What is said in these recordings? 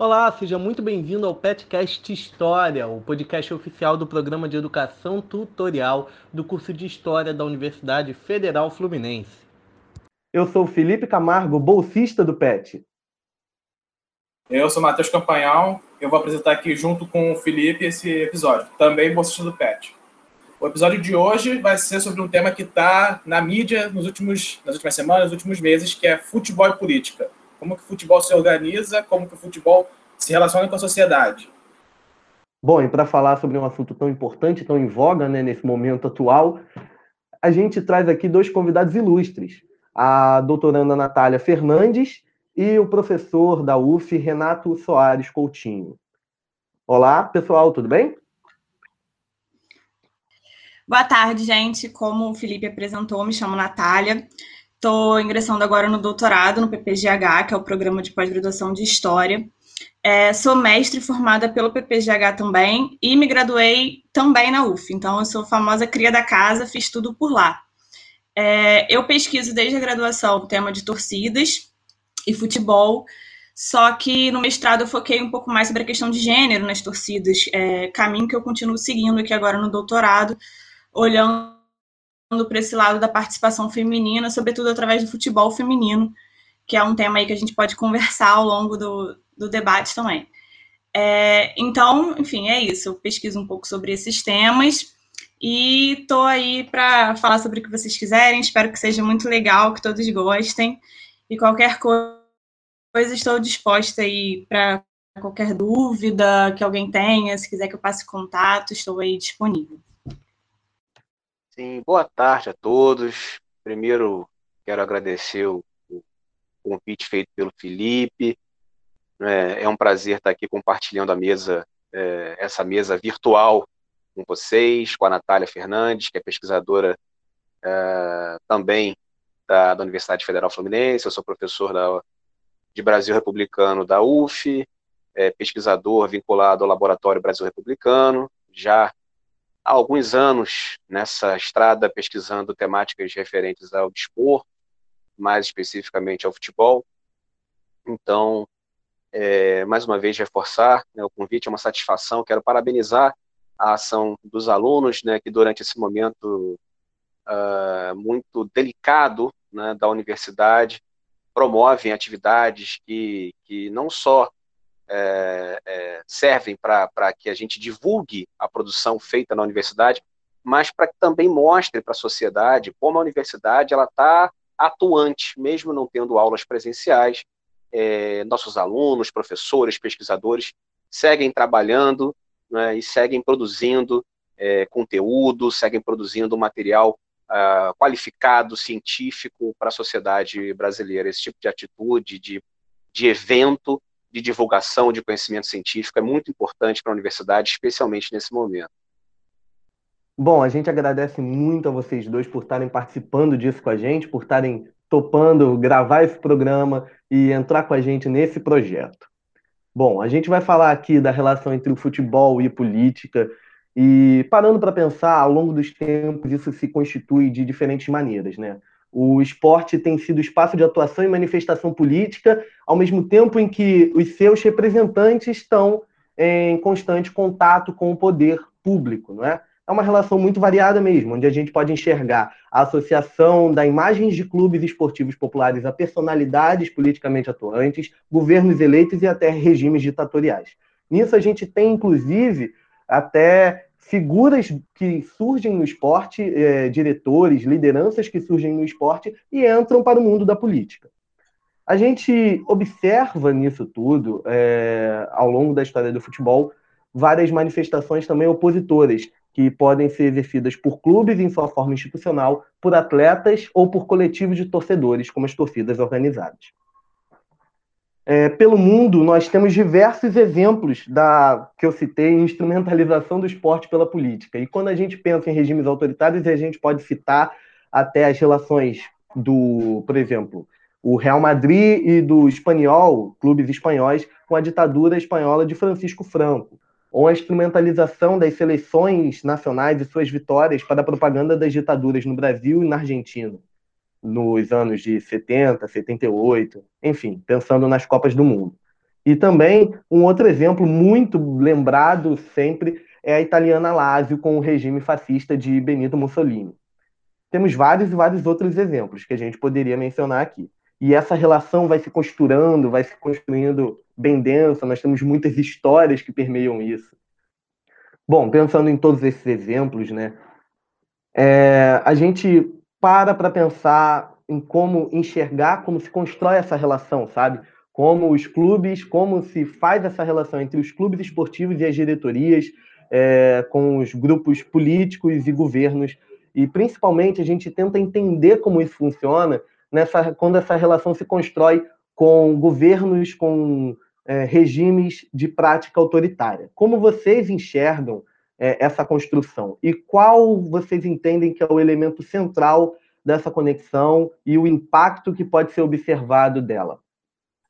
Olá, seja muito bem-vindo ao Petcast História, o podcast oficial do programa de educação tutorial do curso de História da Universidade Federal Fluminense. Eu sou Felipe Camargo, bolsista do PET. Eu sou Matheus Campanhal, eu vou apresentar aqui junto com o Felipe esse episódio, também bolsista do PET. O episódio de hoje vai ser sobre um tema que está na mídia nos últimos, nas últimas semanas, nos últimos meses, que é futebol e política como que o futebol se organiza, como que o futebol se relaciona com a sociedade. Bom, e para falar sobre um assunto tão importante, tão em voga né, nesse momento atual, a gente traz aqui dois convidados ilustres, a doutoranda Natália Fernandes e o professor da UF, Renato Soares Coutinho. Olá, pessoal, tudo bem? Boa tarde, gente. Como o Felipe apresentou, me chamo Natália. Estou ingressando agora no doutorado no PPGH, que é o Programa de Pós-Graduação de História. É, sou mestre formada pelo PPGH também e me graduei também na UF. Então, eu sou famosa cria da casa, fiz tudo por lá. É, eu pesquiso desde a graduação o tema de torcidas e futebol, só que no mestrado eu foquei um pouco mais sobre a questão de gênero nas torcidas, é, caminho que eu continuo seguindo aqui agora no doutorado, olhando para esse lado da participação feminina, sobretudo através do futebol feminino, que é um tema aí que a gente pode conversar ao longo do, do debate também. É, então, enfim, é isso. Eu pesquiso um pouco sobre esses temas e estou aí para falar sobre o que vocês quiserem. Espero que seja muito legal, que todos gostem. E qualquer coisa, estou disposta aí para qualquer dúvida que alguém tenha. Se quiser que eu passe contato, estou aí disponível. Sim, boa tarde a todos. Primeiro, quero agradecer o, o convite feito pelo Felipe. É, é, um prazer estar aqui compartilhando a mesa, é, essa mesa virtual com vocês, com a Natália Fernandes, que é pesquisadora é, também da, da, Universidade Federal Fluminense. Eu sou professor da, de Brasil Republicano da UF, é, pesquisador vinculado ao Laboratório Brasil Republicano, já há alguns anos nessa estrada pesquisando temáticas referentes ao dispor, mais especificamente ao futebol. Então, é, mais uma vez, reforçar né, o convite, é uma satisfação. Quero parabenizar a ação dos alunos, né, que durante esse momento uh, muito delicado né, da universidade promovem atividades que, que não só é, é, servem para que a gente divulgue a produção feita na universidade, mas para que também mostre para a sociedade como a universidade ela está atuante, mesmo não tendo aulas presenciais. É, nossos alunos, professores, pesquisadores seguem trabalhando né, e seguem produzindo é, conteúdo, seguem produzindo material uh, qualificado, científico para a sociedade brasileira. Esse tipo de atitude, de, de evento, de divulgação de conhecimento científico é muito importante para a universidade, especialmente nesse momento. Bom, a gente agradece muito a vocês dois por estarem participando disso com a gente, por estarem topando gravar esse programa e entrar com a gente nesse projeto. Bom, a gente vai falar aqui da relação entre o futebol e política e parando para pensar, ao longo dos tempos isso se constitui de diferentes maneiras, né? O esporte tem sido espaço de atuação e manifestação política, ao mesmo tempo em que os seus representantes estão em constante contato com o poder público, não é? É uma relação muito variada mesmo, onde a gente pode enxergar a associação da imagens de clubes esportivos populares a personalidades politicamente atuantes, governos eleitos e até regimes ditatoriais. Nisso a gente tem, inclusive, até figuras que surgem no esporte, é, diretores, lideranças que surgem no esporte e entram para o mundo da política. A gente observa nisso tudo, é, ao longo da história do futebol, várias manifestações também opositoras, que podem ser exercidas por clubes em sua forma institucional, por atletas ou por coletivos de torcedores, como as torcidas organizadas é, pelo mundo, nós temos diversos exemplos da que eu citei, instrumentalização do esporte pela política. E quando a gente pensa em regimes autoritários, a gente pode citar até as relações do, por exemplo, o Real Madrid e do Espanhol, clubes espanhóis, com a ditadura espanhola de Francisco Franco, ou a instrumentalização das seleções nacionais e suas vitórias para a propaganda das ditaduras no Brasil e na Argentina nos anos de 70, 78, enfim, pensando nas Copas do Mundo. E também um outro exemplo muito lembrado sempre é a italiana Lazio com o regime fascista de Benito Mussolini. Temos vários e vários outros exemplos que a gente poderia mencionar aqui. E essa relação vai se costurando, vai se construindo bem densa, nós temos muitas histórias que permeiam isso. Bom, pensando em todos esses exemplos, né, é, a gente para para pensar em como enxergar, como se constrói essa relação, sabe? Como os clubes, como se faz essa relação entre os clubes esportivos e as diretorias, é, com os grupos políticos e governos. E principalmente a gente tenta entender como isso funciona nessa, quando essa relação se constrói com governos, com é, regimes de prática autoritária. Como vocês enxergam é, essa construção? E qual vocês entendem que é o elemento central dessa conexão e o impacto que pode ser observado dela?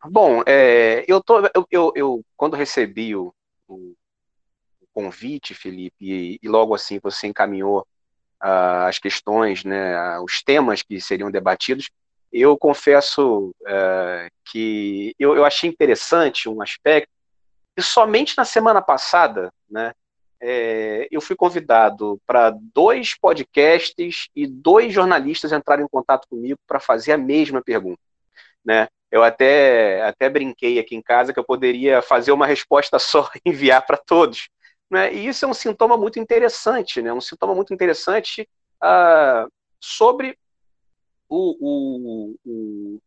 Bom, é, eu, tô, eu, eu, eu, quando recebi o, o convite, Felipe, e, e, logo assim você encaminhou uh, as questões, né, os temas que seriam debatidos, eu confesso uh, que eu, eu, achei interessante um aspecto, e somente na semana passada, né, é, eu fui convidado para dois podcasts e dois jornalistas entrarem em contato comigo para fazer a mesma pergunta. Né? Eu até, até brinquei aqui em casa que eu poderia fazer uma resposta só e enviar para todos. Né? E isso é um sintoma muito interessante, né? um sintoma muito interessante uh, sobre o, o, o,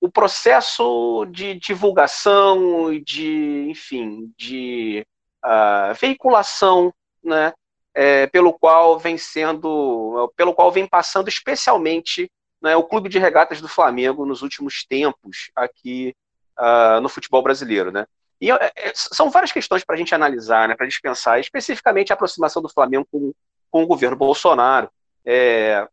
o, processo de divulgação e de, enfim, de uh, veiculação, né? É, pelo qual vem sendo, pelo qual vem passando especialmente né, o Clube de Regatas do Flamengo nos últimos tempos aqui uh, no futebol brasileiro, né? E é, é, são várias questões para a gente analisar, né, para a gente pensar, especificamente a aproximação do Flamengo com, com o governo Bolsonaro. É,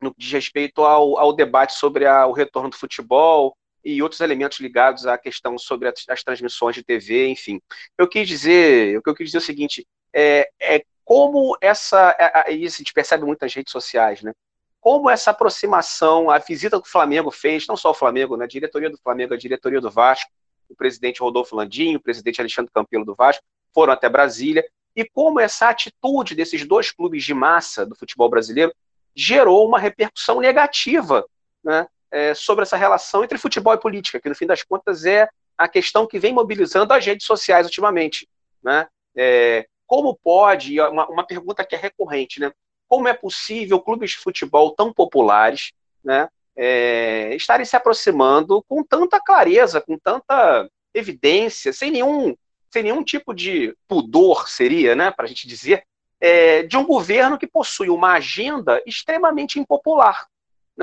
no que diz respeito ao, ao debate sobre a, o retorno do futebol e outros elementos ligados à questão sobre as, transmissões de TV, enfim. Eu quis dizer, o que eu quis dizer é o seguinte, é, é como essa, é, isso a gente percebe muito nas redes sociais, né? Como essa aproximação, a visita que o Flamengo fez, não só o Flamengo, né? A diretoria do Flamengo, a diretoria do Vasco, o presidente Rodolfo Landim, o presidente Alexandre Campelo do Vasco, foram até Brasília, e como essa atitude desses dois clubes de massa do futebol brasileiro gerou uma repercussão negativa né, é, sobre essa relação entre futebol e política, que no fim das contas é a questão que vem mobilizando as redes sociais ultimamente. Né? É, como pode, uma, uma, pergunta que é recorrente, né? como é possível clubes de futebol tão populares né, é, estarem se aproximando com tanta clareza, com tanta evidência, sem nenhum, sem nenhum tipo de pudor, seria, né, para a gente dizer, é, de um governo que possui uma agenda extremamente impopular.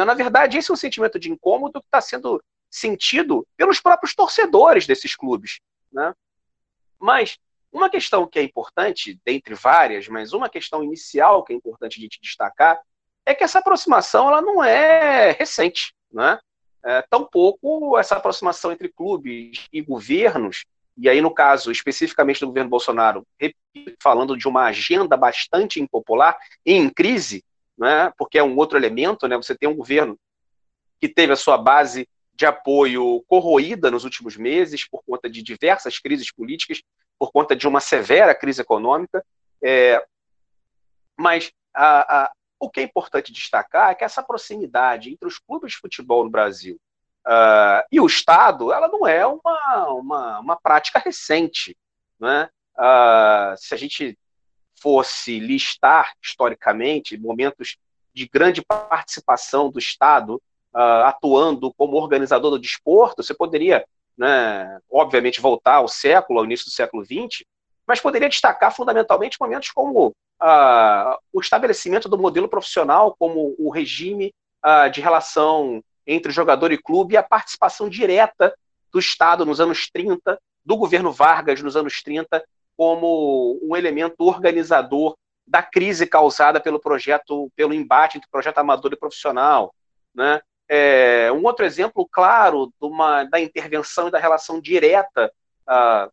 Na verdade, esse é um sentimento de incômodo que está sendo sentido pelos próprios torcedores desses clubes. Né? Mas uma questão que é importante, dentre várias, mas uma questão inicial que é importante a gente destacar, é que essa aproximação ela não é recente. Né? É, tampouco essa aproximação entre clubes e governos e aí no caso especificamente do governo Bolsonaro, falando de uma agenda bastante impopular e em crise, né, porque é um outro elemento, né, você tem um governo que teve a sua base de apoio corroída nos últimos meses por conta de diversas crises políticas, por conta de uma severa crise econômica, é, mas a, a, o que é importante destacar é que essa proximidade entre os clubes de futebol no Brasil Uh, e o Estado, ela não é uma, uma, uma prática recente. Né? Uh, se a gente fosse listar historicamente momentos de grande participação do Estado uh, atuando como organizador do desporto, você poderia, né, obviamente, voltar ao século, ao início do século XX, mas poderia destacar fundamentalmente momentos como uh, o estabelecimento do modelo profissional como o regime uh, de relação entre jogador e clube e a participação direta do Estado nos anos 30, do governo Vargas nos anos 30, como um elemento organizador da crise causada pelo projeto, pelo embate entre projeto amador e profissional. Né? É, um outro exemplo claro uma, da intervenção e da relação direta uh,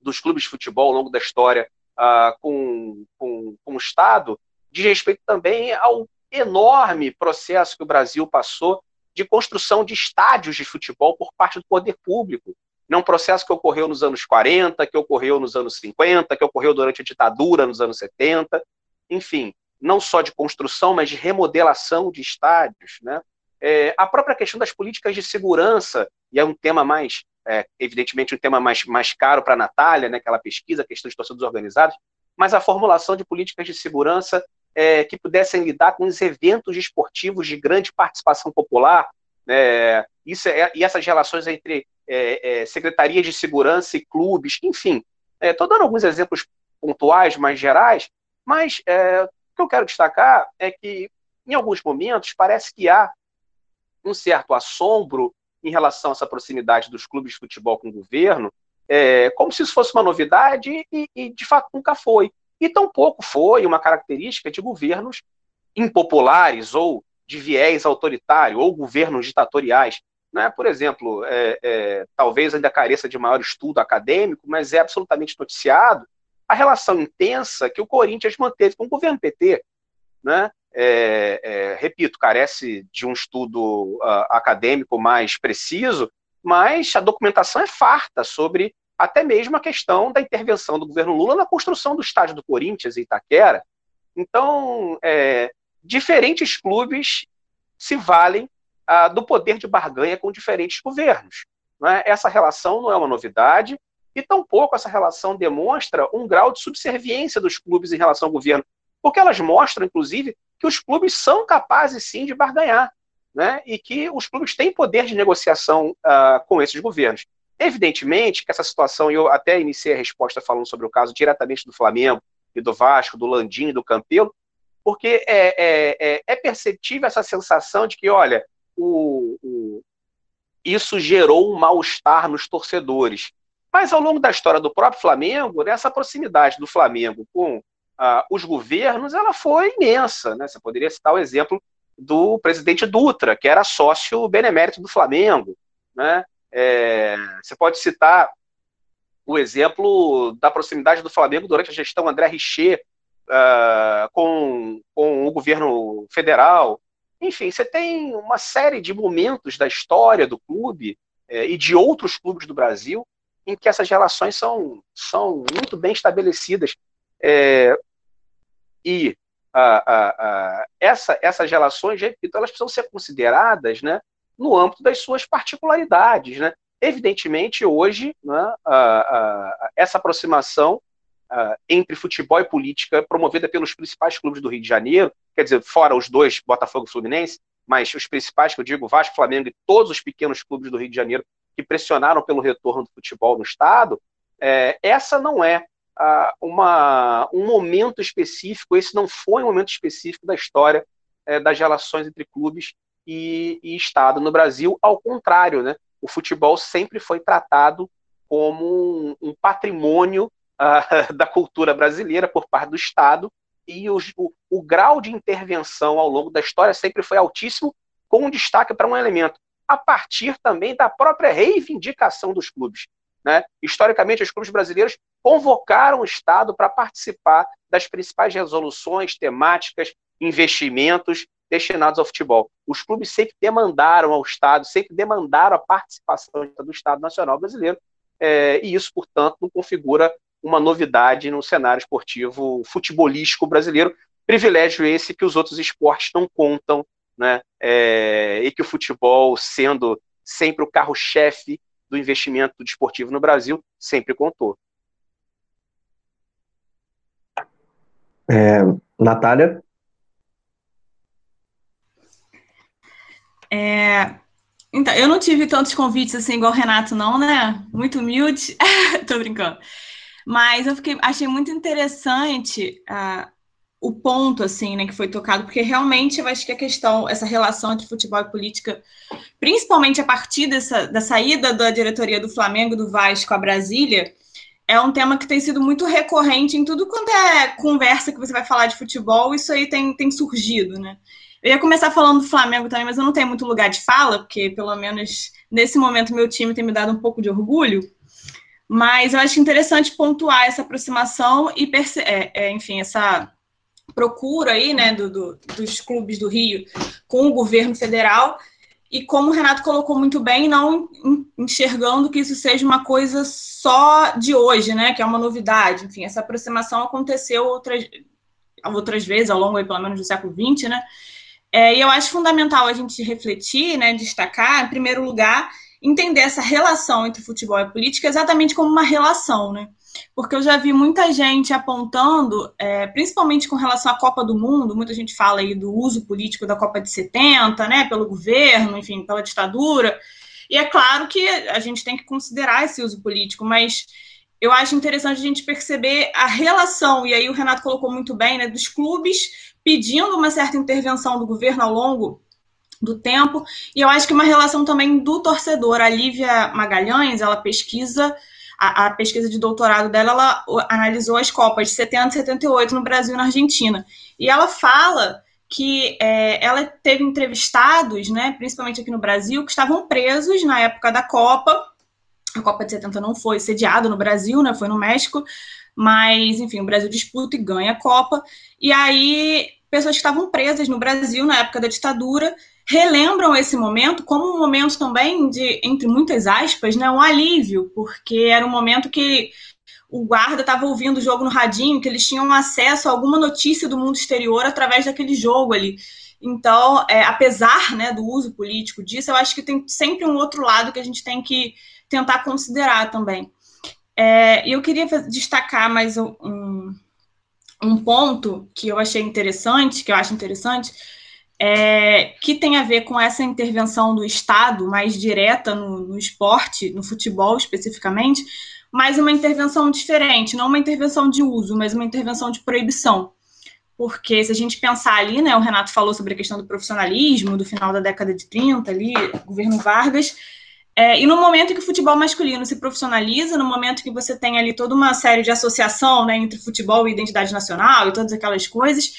dos clubes de futebol ao longo da história uh, com, com, com o Estado diz respeito também ao enorme processo que o Brasil passou de construção de estádios de futebol por parte do poder público. Não é um processo que ocorreu nos anos 40, que ocorreu nos anos 50, que ocorreu durante a ditadura nos anos 70, enfim, não só de construção, mas de remodelação de estádios, né? É, a própria questão das políticas de segurança, e é um tema mais, é, evidentemente, um tema mais, mais caro para a Natália, né, que ela pesquisa, a questão de torcedores organizados, mas a formulação de políticas de segurança é, que pudessem lidar com os eventos esportivos de grande participação popular, é, isso é, e essas relações entre é, é, secretarias de segurança e clubes, enfim. Estou dando alguns exemplos pontuais, mais gerais, mas o que eu quero destacar é que, em alguns momentos, parece que há um certo assombro em relação a essa proximidade dos clubes de futebol com o governo, é, como se isso fosse uma novidade e, e, de fato nunca foi. E tampouco foi uma característica de governos impopulares ou de viés autoritário ou governos ditatoriais. Né? Por exemplo, é, é, talvez ainda careça de maior estudo acadêmico, mas é absolutamente noticiado a relação intensa que o Corinthians manteve com o governo PT. Né? É, é, repito, carece de um estudo uh, acadêmico mais preciso, mas a documentação é farta sobre até mesmo a questão da intervenção do governo Lula na construção do estádio do Corinthians em Itaquera. Então, é, diferentes clubes se valem ah, do poder de barganha com diferentes governos. É? Essa relação não é uma novidade, e tampouco essa relação demonstra um grau de subserviência dos clubes em relação ao governo, porque elas mostram, inclusive, que os clubes são capazes sim de barganhar né, e que os clubes têm poder de negociação uh, com esses governos. Evidentemente que essa situação, eu até iniciei a resposta falando sobre o caso diretamente do Flamengo e do Vasco, do Landim e do Campelo, porque é, é, é, é, perceptível essa sensação de que, olha, o, o, isso gerou um mal-estar nos torcedores. Mas ao longo da história do próprio Flamengo, né, essa proximidade do Flamengo com uh, os governos, ela foi imensa. Né? Você poderia citar o exemplo do presidente Dutra, que era sócio benemérito do Flamengo. Né? É, você pode citar o exemplo da proximidade do Flamengo durante a gestão André Richer uh, com, com o governo federal. Enfim, você tem uma série de momentos da história do clube é, e de outros clubes do Brasil em que essas relações são, são muito bem estabelecidas. É, e a, a, a, essa, essas relações, repito, elas precisam ser consideradas né, no âmbito das suas particularidades. Né? Evidentemente, hoje, né, essa aproximação entre futebol e política promovida pelos principais clubes do Rio de Janeiro, quer dizer, fora os dois, Botafogo e Fluminense, mas os principais, que eu digo, Vasco, Flamengo e todos os pequenos clubes do Rio de Janeiro que pressionaram pelo retorno do futebol no Estado, é, essa não é uma, um momento específico, esse não foi um momento específico da história é, das relações entre clubes e, e, Estado no Brasil, ao contrário, né? o futebol sempre foi tratado como um, um patrimônio uh, da cultura brasileira por parte do Estado, e o, o, o grau de intervenção ao longo da história sempre foi altíssimo, com destaque para um elemento, a partir também da própria reivindicação dos clubes. Né? Historicamente, os clubes brasileiros convocaram o Estado para participar das principais resoluções temáticas, investimentos destinados ao futebol. Os clubes sempre demandaram ao Estado, sempre demandaram a participação do Estado Nacional Brasileiro, é, e isso, portanto, não configura uma novidade no cenário esportivo futebolístico brasileiro. Privilégio esse que os outros esportes não contam, né? É, e que o futebol, sendo sempre o carro-chefe do investimento desportivo no Brasil, sempre contou. É, Natália? É, então, eu não tive tantos convites assim igual o Renato, não, né? Muito humilde. Tô brincando. Mas eu fiquei, achei muito interessante uh, o ponto, assim, né, que foi tocado, porque realmente eu acho que a questão, essa relação entre futebol e política, principalmente a partir dessa, da saída da diretoria do Flamengo, do Vasco a Brasília, é um tema que tem sido muito recorrente em tudo quanto é conversa que você vai falar de futebol, isso aí tem, tem surgido, né? Eu ia começar falando do Flamengo também, mas eu não tenho muito lugar de fala, porque pelo menos nesse momento meu time tem me dado um pouco de orgulho. Mas eu acho interessante pontuar essa aproximação e, é, é, enfim, essa procura aí, né, do, do, dos clubes do Rio com o governo federal e como o Renato colocou muito bem, não enxergando que isso seja uma coisa só de hoje, né, que é uma novidade. Enfim, essa aproximação aconteceu outras, outras vezes ao longo, pelo menos, do século XX, né, é, e eu acho fundamental a gente refletir, né, destacar, em primeiro lugar, entender essa relação entre futebol e política exatamente como uma relação, né, porque eu já vi muita gente apontando, é, principalmente com relação à Copa do Mundo, muita gente fala aí do uso político da Copa de 70, né, pelo governo, enfim, pela ditadura, e é claro que a gente tem que considerar esse uso político, mas eu acho interessante a gente perceber a relação, e aí o Renato colocou muito bem, né, dos clubes pedindo uma certa intervenção do governo ao longo do tempo, e eu acho que uma relação também do torcedor. A Lívia Magalhães, ela pesquisa a, a, pesquisa de doutorado dela, ela analisou as Copas de 70 e 78 no Brasil e na Argentina. E ela fala que é, ela teve entrevistados, né, principalmente aqui no Brasil, que estavam presos na época da Copa. A Copa de 70 não foi sediada no Brasil, né, foi no México, mas, enfim, o Brasil disputa e ganha a Copa. E aí, pessoas que estavam presas no Brasil na época da ditadura relembram esse momento como um momento também de, entre muitas aspas, né, um alívio, porque era um momento que o guarda estava ouvindo o jogo no radinho, que eles tinham acesso a alguma notícia do mundo exterior através daquele jogo ali. Então, é, apesar né, do uso político disso, eu acho que tem sempre um outro lado que a gente tem que tentar considerar também. É, eu queria destacar mais um, um ponto que eu achei interessante, que eu acho interessante, é, que tem a ver com essa intervenção do Estado mais direta no, no, esporte, no futebol especificamente, mas uma intervenção diferente, não uma intervenção de uso, mas uma intervenção de proibição. Porque se a gente pensar ali, né, o Renato falou sobre a questão do profissionalismo, do final da década de 30, ali, governo Vargas, é, e no momento que o futebol masculino se profissionaliza, no momento que você tem ali toda uma série de associação né, entre futebol e identidade nacional e todas aquelas coisas,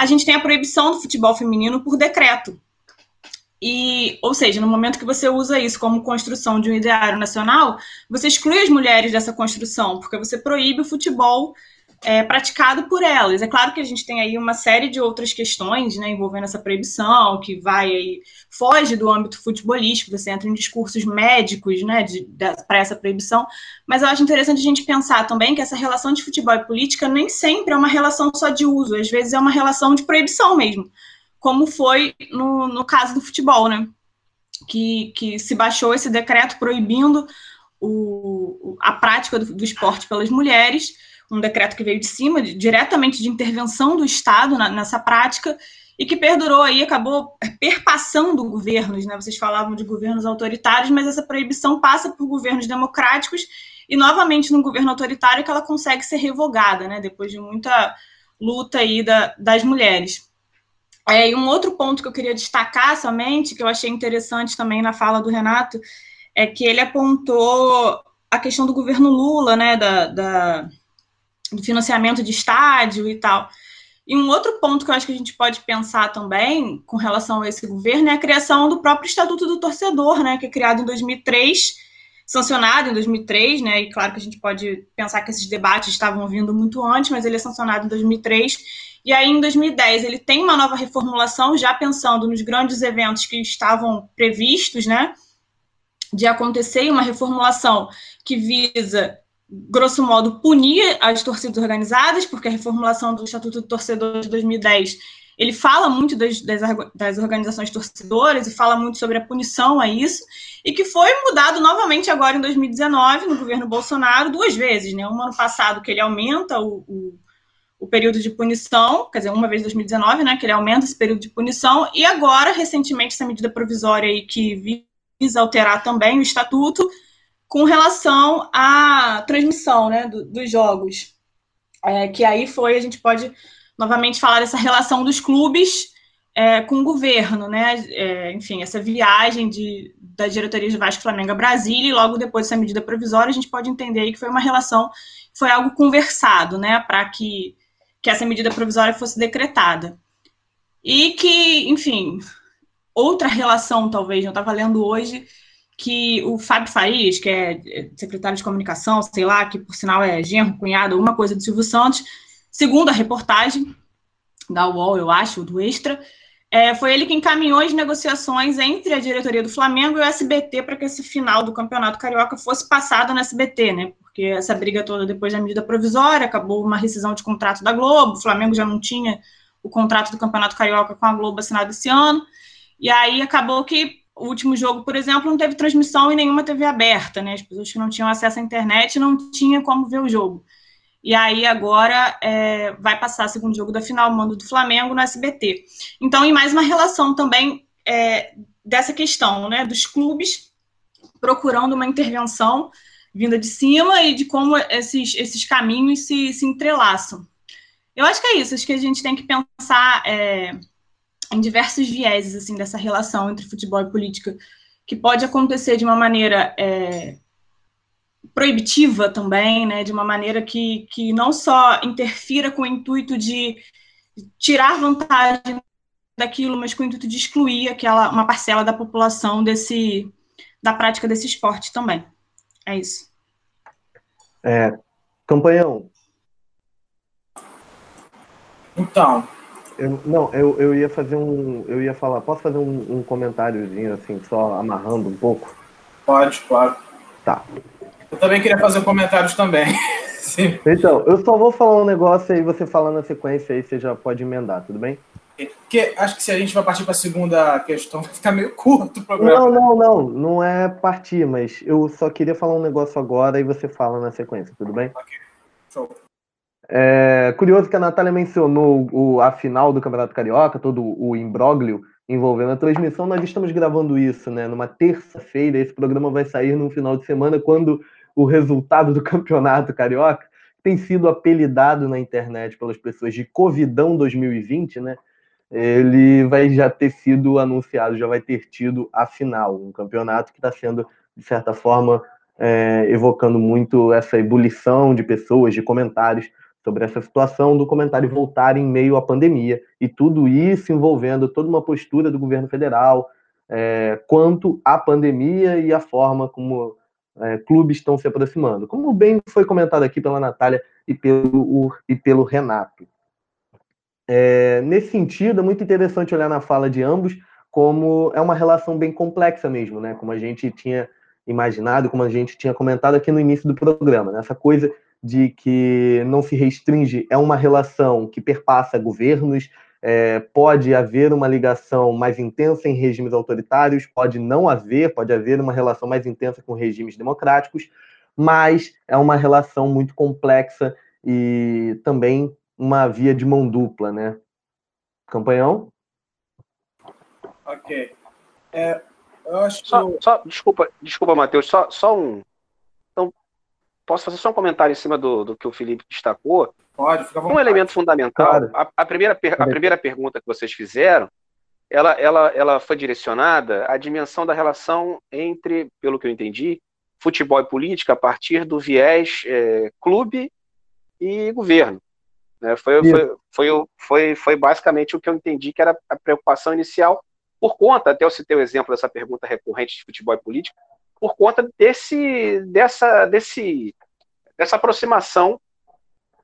a gente tem a proibição do futebol feminino por decreto. E, ou seja, no momento que você usa isso como construção de um ideário nacional, você exclui as mulheres dessa construção, porque você proíbe o futebol é, praticado por elas. É claro que a gente tem aí uma série de outras questões né, envolvendo essa proibição, que vai aí, foge do âmbito futebolístico, você entra em discursos médicos né, para essa proibição, mas eu acho interessante a gente pensar também que essa relação de futebol e política nem sempre é uma relação só de uso, às vezes é uma relação de proibição mesmo, como foi no, no caso do futebol, né? Que, que se baixou esse decreto proibindo o, a prática do, do esporte pelas mulheres um decreto que veio de cima, de, diretamente de intervenção do Estado na, nessa prática, e que perdurou aí, acabou perpassando governos, né? Vocês falavam de governos autoritários, mas essa proibição passa por governos democráticos e novamente num governo autoritário que ela consegue ser revogada, né? Depois de muita luta aí da, das mulheres. É, e um outro ponto que eu queria destacar somente, que eu achei interessante também na fala do Renato, é que ele apontou a questão do governo Lula, né? Da, da financiamento de estádio e tal. E um outro ponto que eu acho que a gente pode pensar também com relação a esse governo é a criação do próprio Estatuto do Torcedor, né, que é criado em 2003, sancionado em 2003, né, e claro que a gente pode pensar que esses debates estavam vindo muito antes, mas ele é sancionado em 2003, e aí em 2010 ele tem uma nova reformulação, já pensando nos grandes eventos que estavam previstos, né, de acontecer, uma reformulação que visa grosso modo, punir as torcidas organizadas, porque a reformulação do Estatuto do Torcedor de 2010 ele fala muito das, das, das, organizações torcedoras e fala muito sobre a punição a isso, e que foi mudado novamente agora em 2019, no governo Bolsonaro, duas vezes. Né? Um ano passado, que ele aumenta o, o, o período de punição, quer dizer, uma vez em 2019, né, que ele aumenta esse período de punição, e agora, recentemente, essa medida provisória aí que visa alterar também o estatuto, com relação à transmissão né, do, dos jogos. É, que aí foi, a gente pode novamente falar dessa relação dos clubes é, com o governo, né? É, enfim, essa viagem de, da diretoria de Vasco Flamengo a Brasília e logo depois dessa medida provisória, a gente pode entender que foi uma relação, foi algo conversado, né? Para que, que essa medida provisória fosse decretada. E que, enfim, outra relação, talvez, eu estava lendo hoje que o Fábio Farias, que é secretário de comunicação, sei lá, que por sinal é genro, cunhado, alguma coisa do Silvio Santos, segundo a reportagem da UOL, eu acho, do Extra, é, foi ele que encaminhou as negociações entre a diretoria do Flamengo e o SBT para que esse final do Campeonato Carioca fosse passado no SBT, né? Porque essa briga toda depois da medida provisória, acabou uma rescisão de contrato da Globo, o Flamengo já não tinha o contrato do Campeonato Carioca com a Globo assinado esse ano, e aí acabou que o último jogo, por exemplo, não teve transmissão em nenhuma TV aberta, né? As pessoas que não tinham acesso à internet não tinham como ver o jogo. E aí agora é, vai passar segundo jogo da final, mando do Flamengo no SBT. Então, em mais uma relação também é, dessa questão, né, dos clubes procurando uma intervenção vinda de cima e de como esses, esses caminhos se, se entrelaçam. Eu acho que é isso, acho que a gente tem que pensar é, em diversos vieses assim dessa relação entre futebol e política, que pode acontecer de uma maneira é, proibitiva também, né, de uma maneira que, que não só interfira com o intuito de tirar vantagem daquilo, mas com o intuito de excluir aquela uma parcela da população desse da prática desse esporte também. É isso. É, campanhão. Então. Eu, não, eu, eu ia fazer um. Eu ia falar. Posso fazer um, um comentáriozinho assim, só amarrando um pouco? Pode, claro. Tá. Eu também queria fazer comentários também. Sim. Então, eu só vou falar um negócio aí, você fala na sequência aí, você já pode emendar, tudo bem? Porque acho que se a gente vai partir para a segunda questão, vai ficar meio curto o programa. Não, não, não, não é partir, mas eu só queria falar um negócio agora e você fala na sequência, tudo bem? Ok, show. É, curioso que a Natália mencionou o, a final do Campeonato Carioca, todo o imbróglio envolvendo a transmissão. Nós estamos gravando isso, né? Numa terça-feira, esse programa vai sair no final de semana, quando o resultado do Campeonato Carioca tem sido apelidado na internet pelas pessoas de Covidão 2020, né? Ele vai já ter sido anunciado, já vai ter tido a final, um campeonato que está sendo, de certa forma, é, evocando muito essa ebulição de pessoas, de comentários sobre essa situação do comentário voltar em meio à pandemia e tudo isso envolvendo toda uma postura do governo federal é, quanto à pandemia e a forma como é, clubes estão se aproximando. Como bem foi comentado aqui pela Natália e pelo, e pelo Renato. É, nesse sentido, é muito interessante olhar na fala de ambos como é uma relação bem complexa mesmo, né? Como a gente tinha imaginado, como a gente tinha comentado aqui no início do programa, né? essa coisa de que não se restringe, é uma relação que perpassa governos, é, pode haver uma ligação mais intensa em regimes autoritários, pode não haver, pode haver uma relação mais intensa com regimes democráticos, mas é uma relação muito complexa e também uma via de mão dupla, né? Campanhão? Ok. É, eu acho que... só, só, desculpa, desculpa, Matheus, só, só um. Posso fazer só um comentário em cima do, do que o Felipe destacou? Pode, fica Um elemento fundamental. Claro. A, a, primeira, a primeira pergunta que vocês fizeram, ela, ela, ela foi direcionada à dimensão da relação entre, pelo que eu entendi, futebol e política a partir do viés é, clube e governo. Né? Foi, foi, foi, foi, foi basicamente o que eu entendi que era a preocupação inicial, por conta, até eu citei o exemplo dessa pergunta recorrente de futebol e política, por conta desse, dessa, desse, dessa aproximação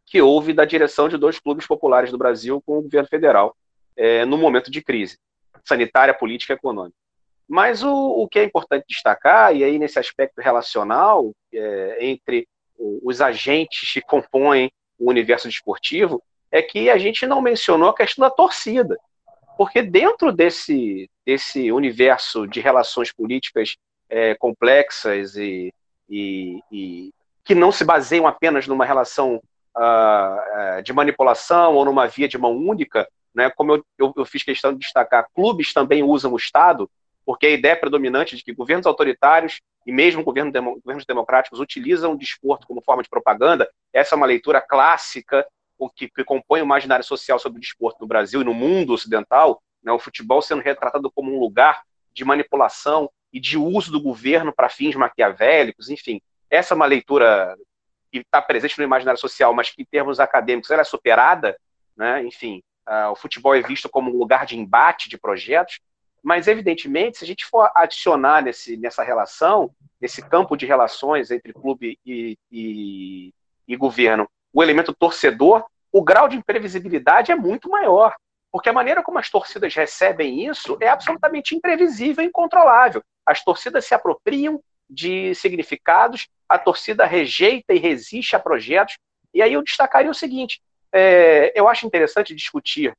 que houve da direção de dois clubes populares do Brasil com o governo federal é, no momento de crise sanitária, política e econômica. Mas o, o que é importante destacar, e aí nesse aspecto relacional é, entre os agentes que compõem o universo desportivo, é que a gente não mencionou a questão da torcida. Porque dentro desse, desse universo de relações políticas é, complexas e, e, e, que não se baseiam apenas numa relação uh, de manipulação ou numa via de mão única, né, como eu, eu, eu, fiz questão de destacar, clubes também usam o Estado, porque a ideia predominante de que governos autoritários e mesmo governos, demo, governos democráticos utilizam o desporto como forma de propaganda, essa é uma leitura clássica o que, que compõe o imaginário social sobre o desporto no Brasil e no mundo ocidental, né, o futebol sendo retratado como um lugar de manipulação e de uso do governo para fins maquiavélicos, enfim. Essa é uma leitura que está presente no imaginário social, mas que em termos acadêmicos ela é superada, né? enfim, uh, o futebol é visto como um lugar de embate de projetos, mas evidentemente, se a gente for adicionar nesse, nessa relação, nesse campo de relações entre clube e, e, e governo, o elemento torcedor, o grau de imprevisibilidade é muito maior, Porque a maneira como as torcidas recebem isso é absolutamente imprevisível e incontrolável. As torcidas se apropriam de significados, a torcida rejeita e resiste a projetos. E aí eu destacaria o seguinte: é, eu acho interessante discutir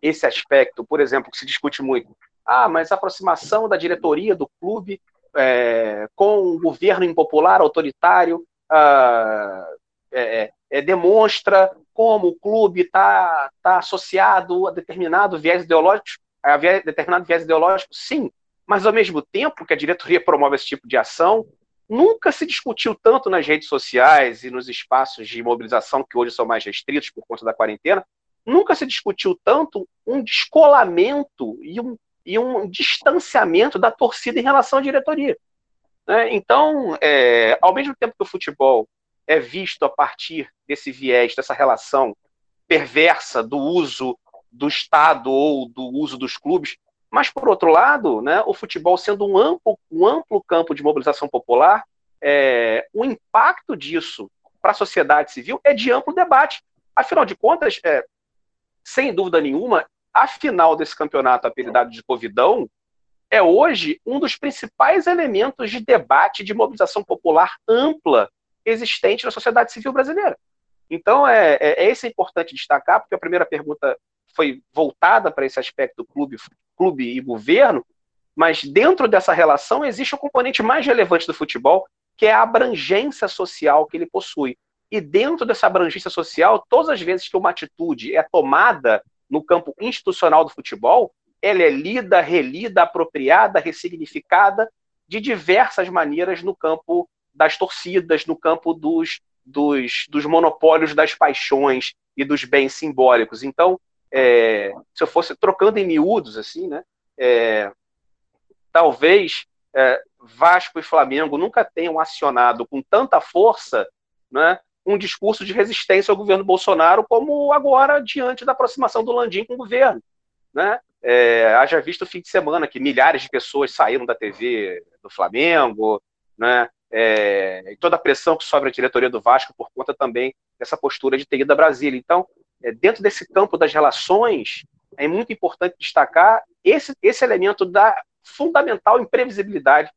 esse aspecto, por exemplo, que se discute muito. Ah, mas a aproximação da diretoria do clube é, com o governo impopular, autoritário, ah, é, é, é demonstra como o clube está tá associado a determinado viés ideológico, a determinado viés ideológico, sim, mas ao mesmo tempo que a diretoria promove esse tipo de ação, nunca se discutiu tanto nas redes sociais e nos espaços de mobilização que hoje são mais restritos por conta da quarentena, nunca se discutiu tanto um descolamento e um, e um distanciamento da torcida em relação à diretoria. Né? Então, é, ao mesmo tempo que o futebol é visto a partir desse viés, dessa relação perversa do uso do Estado ou do uso dos clubes, mas, por outro lado, né, o futebol sendo um amplo, um amplo campo de mobilização popular, é, o impacto disso para a sociedade civil é de amplo debate. Afinal de contas, é, sem dúvida nenhuma, a final desse campeonato apelidado de Covidão é hoje um dos principais elementos de debate, de mobilização popular ampla existente na sociedade civil brasileira. Então, é, é, é, isso é importante destacar, porque a primeira pergunta foi voltada para esse aspecto clube, clube e governo, mas dentro dessa relação existe o componente mais relevante do futebol, que é a abrangência social que ele possui. E dentro dessa abrangência social, todas as vezes que uma atitude é tomada no campo institucional do futebol, ela é lida, relida, apropriada, ressignificada de diversas maneiras no campo das torcidas, no campo dos, dos, dos monopólios das paixões e dos bens simbólicos. Então, é, se eu fosse trocando em miúdos, assim, né, é, talvez é, Vasco e Flamengo nunca tenham acionado com tanta força né, um discurso de resistência ao governo Bolsonaro como agora diante da aproximação do Landim com o governo. Né? É, haja visto o fim de semana que milhares de pessoas saíram da TV do Flamengo, né? É, e toda a pressão que sobra a diretoria do Vasco por conta também dessa postura de ter ido a Brasília. Então, é, dentro desse campo das relações, é muito importante destacar esse, esse elemento da fundamental imprevisibilidade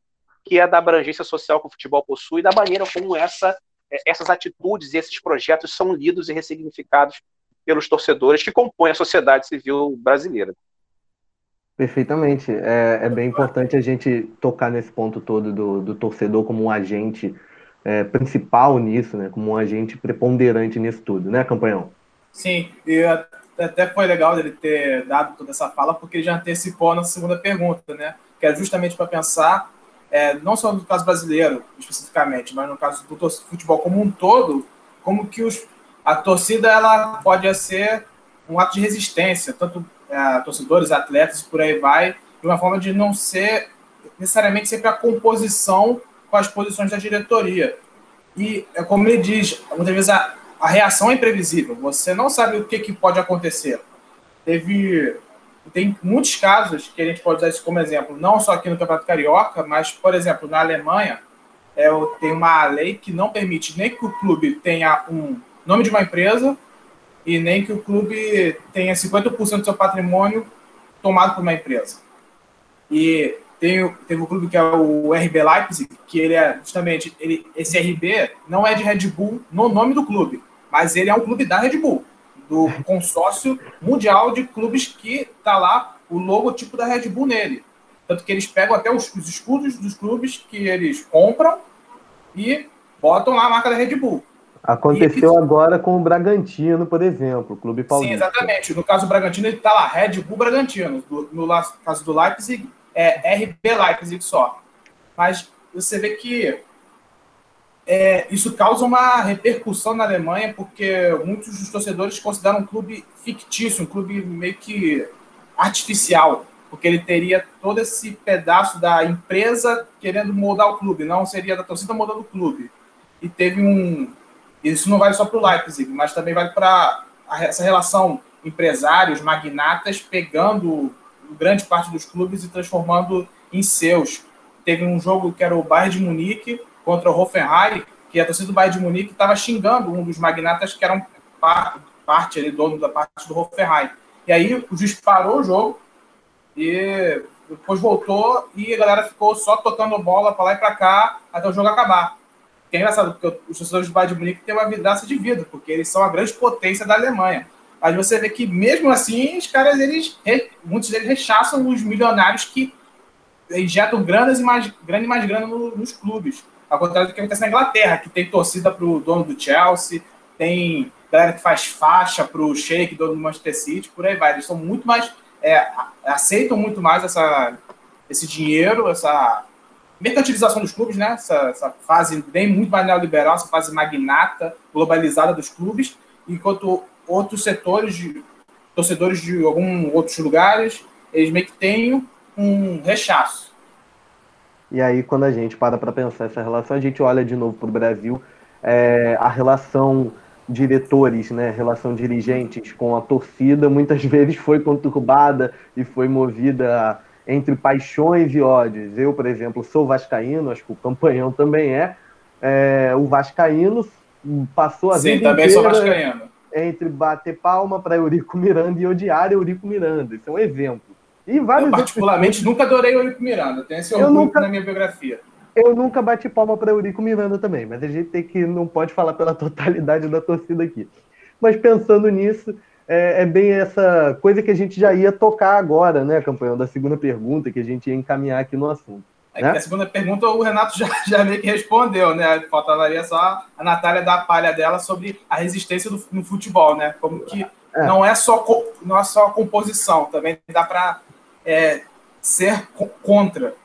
que é da abrangência social que o futebol possui e da maneira como essa, é, essas atitudes e esses projetos são lidos e ressignificados pelos torcedores que compõem a sociedade civil brasileira. Perfeitamente. É, é bem importante a gente tocar nesse ponto todo do, do torcedor como um agente é, principal nisso, né? Como um agente preponderante nisso tudo, né, campanhão? Sim, e até foi legal ele ter dado toda essa fala, porque ele já antecipou na segunda pergunta, né? Que é justamente para pensar, é, não só no caso brasileiro, especificamente, mas no caso do futebol como um todo, como que os, a torcida ela pode ser um ato de resistência, tanto torcedores, atletas por aí vai, de uma forma de não ser necessariamente sempre a composição com as posições da diretoria. E, é como ele diz, muitas vezes a, a reação é imprevisível, você não sabe o que, que pode acontecer. Teve. Tem muitos casos que a gente pode usar isso como exemplo, não só aqui no Campeonato Carioca, mas, por exemplo, na Alemanha, é, tem uma lei que não permite nem que o clube tenha um nome de uma empresa e nem que o clube tenha 50% do seu patrimônio tomado por uma empresa. E tem, tem um clube que é o RB Leipzig, que ele é justamente, ele, esse RB não é de Red Bull no nome do clube, mas ele é um clube da Red Bull, do consórcio mundial de clubes que está lá o logotipo da Red Bull nele. Tanto que eles pegam até os, os escudos dos clubes que eles compram e botam lá a marca da Red Bull. Aconteceu agora com o Bragantino, por exemplo, o Clube Paulista. Sim, exatamente. No caso do Bragantino, ele está lá, Red Bull Bragantino. No, no caso do Leipzig, é RB Leipzig só. Mas você vê que é, isso causa uma repercussão na Alemanha, porque muitos dos torcedores consideram um clube fictício, um clube meio que artificial, porque ele teria todo esse pedaço da empresa querendo moldar o clube, não seria da torcida moldando o clube. E teve um, isso não vale só para o Leipzig, mas também vale para essa relação empresários, magnatas, pegando grande parte dos clubes e transformando em seus. Teve um jogo que era o Bayern de Munique contra o Hoffenheim, que a torcida do Bayern de Munique estava xingando um dos magnatas que eram parte, ali, dono da parte do Hoffenheim. E aí o juiz parou o jogo e depois voltou e a galera ficou só tocando bola para lá e para cá até o jogo acabar. Que é engraçado, porque os torcedores do Bayern de Munique têm uma vidraça de vida, porque eles são a grande potência da Alemanha. Mas você vê que mesmo assim, os caras, eles, muitos deles rechaçam os milionários que injetam granas e mais, grana e mais grana no, nos clubes. Ao contrário do que acontece na Inglaterra, que tem torcida para o dono do Chelsea, tem galera que faz faixa para o Sheik, dono do Manchester City, por aí vai. Eles são muito mais. É, aceitam muito mais essa, esse dinheiro, essa mercantilização dos clubes, né? Essa, essa fase bem muito mais neoliberal, essa fase magnata, globalizada dos clubes, enquanto outros setores, de, torcedores de alguns outros lugares, eles meio que têm um rechaço. E aí, quando a gente para para pensar essa relação, a gente olha de novo para o Brasil, é, a relação diretores, né, relação dirigentes com a torcida, muitas vezes foi conturbada e foi movida entre paixões e ódios. Eu, por exemplo, sou vascaíno, acho que o campanhão também é. é o vascaíno passou a Sim, vida também sou vascaíno. entre bater palma para Eurico Miranda e odiar Eurico Miranda. Isso é um exemplo. E vários eu, particularmente, outros... nunca adorei Eurico Miranda. Tem esse orgulho nunca... na minha biografia. Eu nunca bati palma para Eurico Miranda também, mas a gente tem que não pode falar pela totalidade da torcida aqui. Mas pensando nisso, é, é, bem essa coisa que a gente já ia tocar agora, né, campanhão, da segunda pergunta, que a gente ia encaminhar aqui no assunto. É né? a segunda pergunta o Renato já, já meio que respondeu, né? Faltaria só a Natália dar a palha dela sobre a resistência do, no futebol, né? Como que é. não é só não é só a composição, também dá para é, ser contra.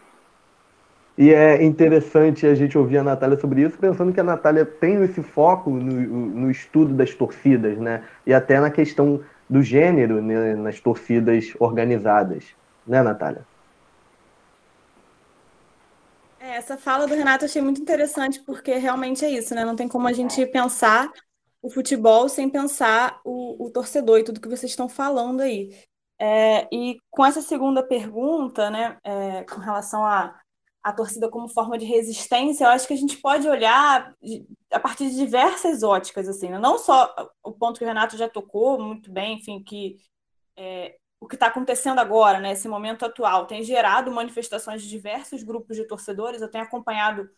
E é interessante a gente ouvir a Natália sobre isso, pensando que a Natália tem esse foco no, no estudo das torcidas, né? E até na questão do gênero né? nas torcidas organizadas. Né, Natália? É, essa fala do Renato eu achei muito interessante, porque realmente é isso, né? Não tem como a gente pensar o futebol sem pensar o, o torcedor e tudo que vocês estão falando aí. É, e com essa segunda pergunta, né, é, com relação a a torcida como forma de resistência, eu acho que a gente pode olhar a partir de diversas óticas, assim, né? não só o ponto que o Renato já tocou muito bem, enfim, que é, o que está acontecendo agora, né, esse momento atual, tem gerado manifestações de diversos grupos de torcedores. Eu tenho acompanhado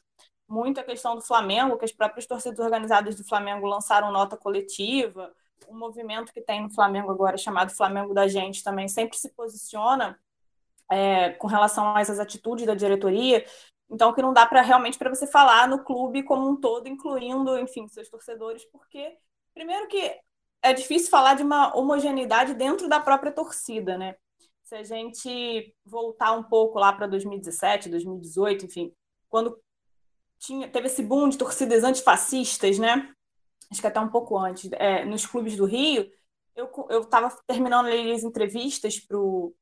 muito a questão do Flamengo, que as próprias torcidas organizadas do Flamengo lançaram nota coletiva. O movimento que tem no Flamengo agora, chamado Flamengo da Gente, também sempre se posiciona é, com relação a essas atitudes da diretoria. Então, que não dá para realmente para você falar no clube como um todo, incluindo, enfim, seus torcedores, porque primeiro que é difícil falar de uma homogeneidade dentro da própria torcida, né? Se a gente voltar um pouco lá para 2017, 2018, enfim, quando tinha, teve esse boom de torcidas antifascistas, né? Acho que até um pouco antes, é, nos clubes do Rio, eu estava terminando ali as entrevistas para o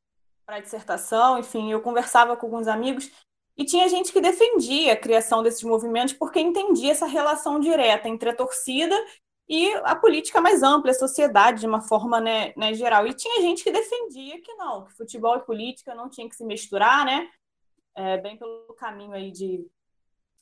para dissertação, enfim, eu conversava com alguns amigos e tinha gente que defendia a criação desses movimentos porque entendia essa relação direta entre a torcida e a política mais ampla, a sociedade de uma forma né, né, geral. E tinha gente que defendia que não, que futebol e política não tinha que se misturar, né? É, bem pelo caminho aí de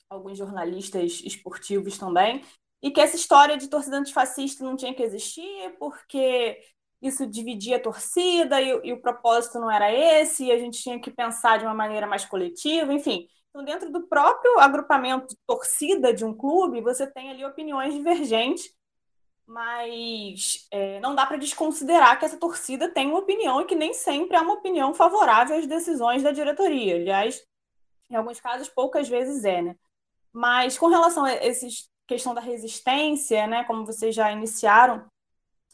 alguns jornalistas esportivos também, e que essa história de torcida antifascista não tinha que existir porque isso dividia a torcida e, e, o propósito não era esse, e a gente tinha que pensar de uma maneira mais coletiva, enfim. Então, dentro do próprio agrupamento torcida de um clube, você tem ali opiniões divergentes, mas é, não dá para desconsiderar que essa torcida tem uma opinião e que nem sempre é uma opinião favorável às decisões da diretoria. Aliás, em alguns casos, poucas vezes é, né? Mas com relação a essa questão da resistência, né, como vocês já iniciaram,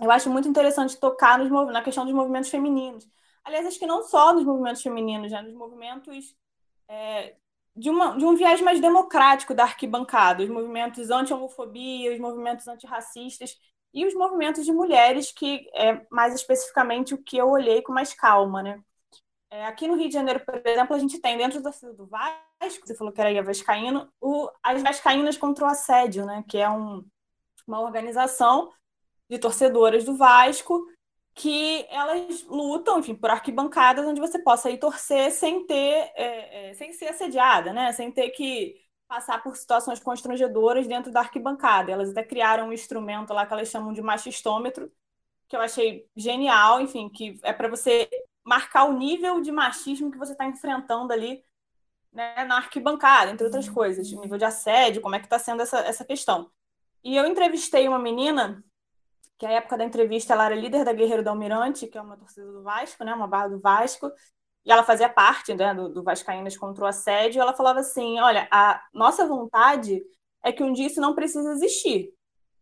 eu acho muito interessante tocar nos, na questão dos movimentos femininos. Aliás, acho que não só nos movimentos femininos, né? nos movimentos é, de, uma, de um viés mais democrático da arquibancada, os movimentos anti-homofobia, os movimentos antirracistas e os movimentos de mulheres, que é mais especificamente o que eu olhei com mais calma. Né? É, aqui no Rio de Janeiro, por exemplo, a gente tem dentro da cidade do Vasco, você falou que era a Vascaíno, o, as Vascaínas contra o Assédio, né? que é um, uma organização de torcedoras do Vasco que elas lutam, enfim, por arquibancadas onde você possa ir torcer sem ter, é, é, sem ser assediada, né? Sem ter que passar por situações constrangedoras dentro da arquibancada. Elas até criaram um instrumento lá que elas chamam de machistômetro, que eu achei genial, enfim, que é para você marcar o nível de machismo que você está enfrentando ali né, na arquibancada, entre outras coisas, nível de assédio, como é que está sendo essa, essa questão. E eu entrevistei uma menina, que na época da entrevista ela era líder da Guerreiro da Almirante, que é uma torcida do Vasco, né, uma barra do Vasco, e ela fazia parte né, do, do Vascaínas contra o assédio, ela falava assim, olha, a nossa vontade é que um dia isso não precisa existir,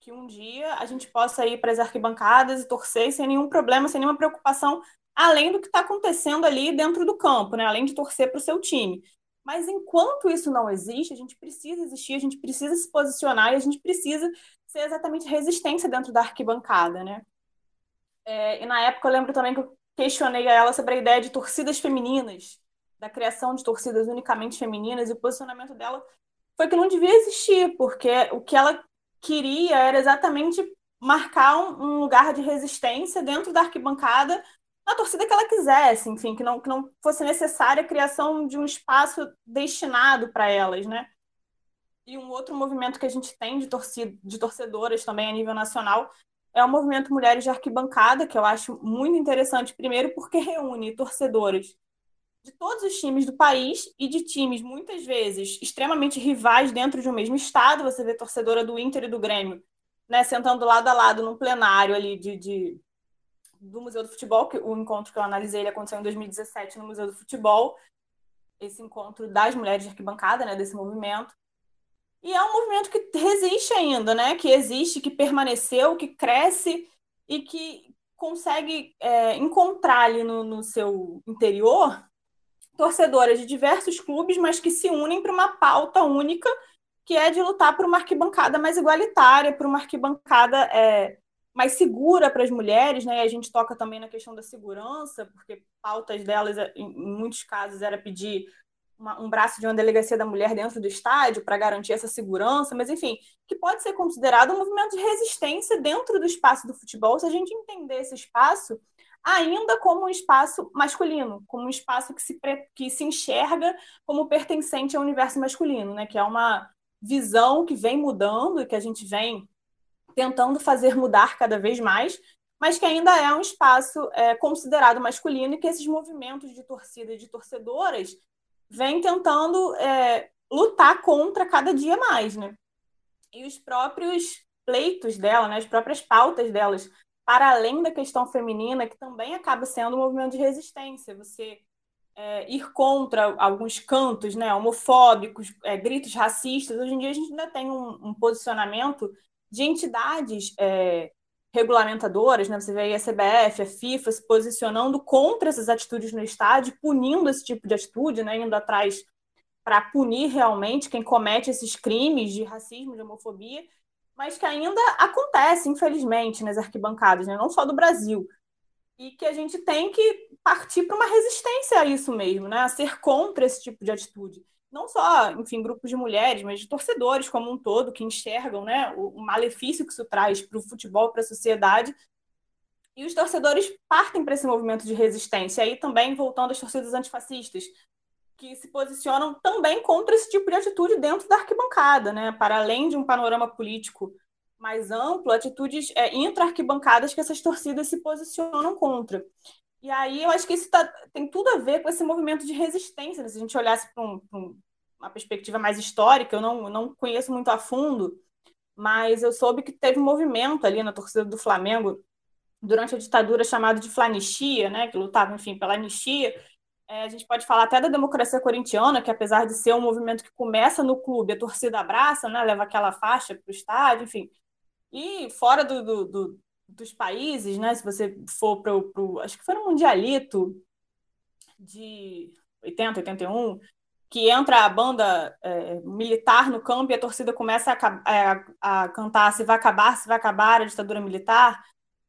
que um dia a gente possa ir para as arquibancadas e torcer sem nenhum problema, sem nenhuma preocupação, além do que está acontecendo ali dentro do campo, né? além de torcer para o seu time. Mas enquanto isso não existe, a gente precisa existir, a gente precisa se posicionar e a gente precisa ser exatamente resistência dentro da arquibancada. Né? É, e na época eu lembro também que eu questionei a ela sobre a ideia de torcidas femininas, da criação de torcidas unicamente femininas, e o posicionamento dela foi que não devia existir, porque o que ela queria era exatamente marcar um, lugar de resistência dentro da arquibancada na torcida que ela quisesse, enfim, que não, que não fosse necessária a criação de um espaço destinado para elas, né? E um outro movimento que a gente tem de, torcida, de torcedoras também a nível nacional é o movimento Mulheres de Arquibancada, que eu acho muito interessante, primeiro porque reúne torcedoras de todos os times do país e de times, muitas vezes, extremamente rivais dentro de um mesmo estado. Você vê torcedora do Inter e do Grêmio, né, sentando lado a lado num plenário ali de, de do Museu do Futebol, que o encontro que eu analisei ele aconteceu em 2017 no Museu do Futebol, esse encontro das mulheres de arquibancada, né, desse movimento. E é um movimento que resiste ainda, né, que existe, que permaneceu, que cresce e que consegue é, encontrar ali no, no seu interior torcedoras de diversos clubes, mas que se unem para uma pauta única, que é de lutar por uma arquibancada mais igualitária, por uma arquibancada é, mais segura para as mulheres, né? E a gente toca também na questão da segurança, porque pautas delas, em muitos casos, era pedir uma, um braço de uma delegacia da mulher dentro do estádio para garantir essa segurança, mas enfim, que pode ser considerado um movimento de resistência dentro do espaço do futebol, se a gente entender esse espaço ainda como um espaço masculino, como um espaço que se, que se enxerga como pertencente ao universo masculino, né? que é uma visão que vem mudando e que a gente vem tentando fazer mudar cada vez mais, mas que ainda é um espaço é, considerado masculino e que esses movimentos de torcida e de torcedoras vêm tentando é, lutar contra cada dia mais, né? E os próprios pleitos dela, né, as próprias pautas delas para além da questão feminina, que também acaba sendo um movimento de resistência. Você é, ir contra alguns cantos né, homofóbicos, é, gritos racistas. Hoje em dia a gente ainda tem um, um posicionamento de entidades é, regulamentadoras, né? você vê aí a CBF, a FIFA se posicionando contra essas atitudes no estádio, punindo esse tipo de atitude, né? indo atrás para punir realmente quem comete esses crimes de racismo, de homofobia mas que ainda acontece, infelizmente, nas arquibancadas, né? não só do Brasil. E que a gente tem que partir para uma resistência a isso mesmo, né? a ser contra esse tipo de atitude. Não só, enfim, grupos de mulheres, mas de torcedores como um todo, que enxergam né, o malefício que isso traz para o futebol, para a sociedade. E os torcedores partem para esse movimento de resistência. Aí também, voltando às torcidas antifascistas, que se posicionam também contra esse tipo de atitude dentro da arquibancada, né? Para além de um panorama político mais amplo, atitudes é, intra-arquibancadas que essas torcidas se posicionam contra. E aí eu acho que isso tá, tem tudo a ver com esse movimento de resistência. Né? Se a gente olhasse para um, um, uma perspectiva mais histórica, eu não, não conheço muito a fundo, mas eu soube que teve um movimento ali na torcida do Flamengo durante a ditadura chamado de Flanistia, né, que lutava, enfim, pela anistia, é, a gente pode falar até da democracia corintiana, que apesar de ser um movimento que começa no clube, a torcida abraça, né, leva aquela faixa para o estádio, enfim. E fora do, do, do, dos países, né, se você for para o. Acho que foi no Mundialito de 80, 81, que entra a banda é, militar no campo e a torcida começa a, a, é, a, cantar se vai acabar, se vai acabar a ditadura militar.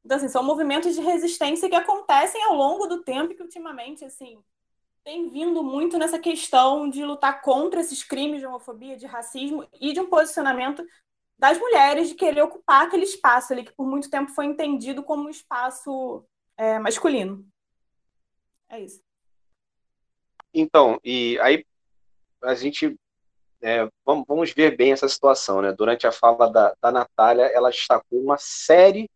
Então, assim, são movimentos de resistência que acontecem ao longo do tempo e que ultimamente, assim, tem vindo muito nessa questão de lutar contra esses crimes de homofobia, de racismo e de um posicionamento das mulheres de querer ocupar aquele espaço ali que por muito tempo foi entendido como um espaço é, masculino. É isso. Então, e aí a gente é, vamos, vamos, ver bem essa situação, né? Durante a fala da, da Natália, ela destacou uma série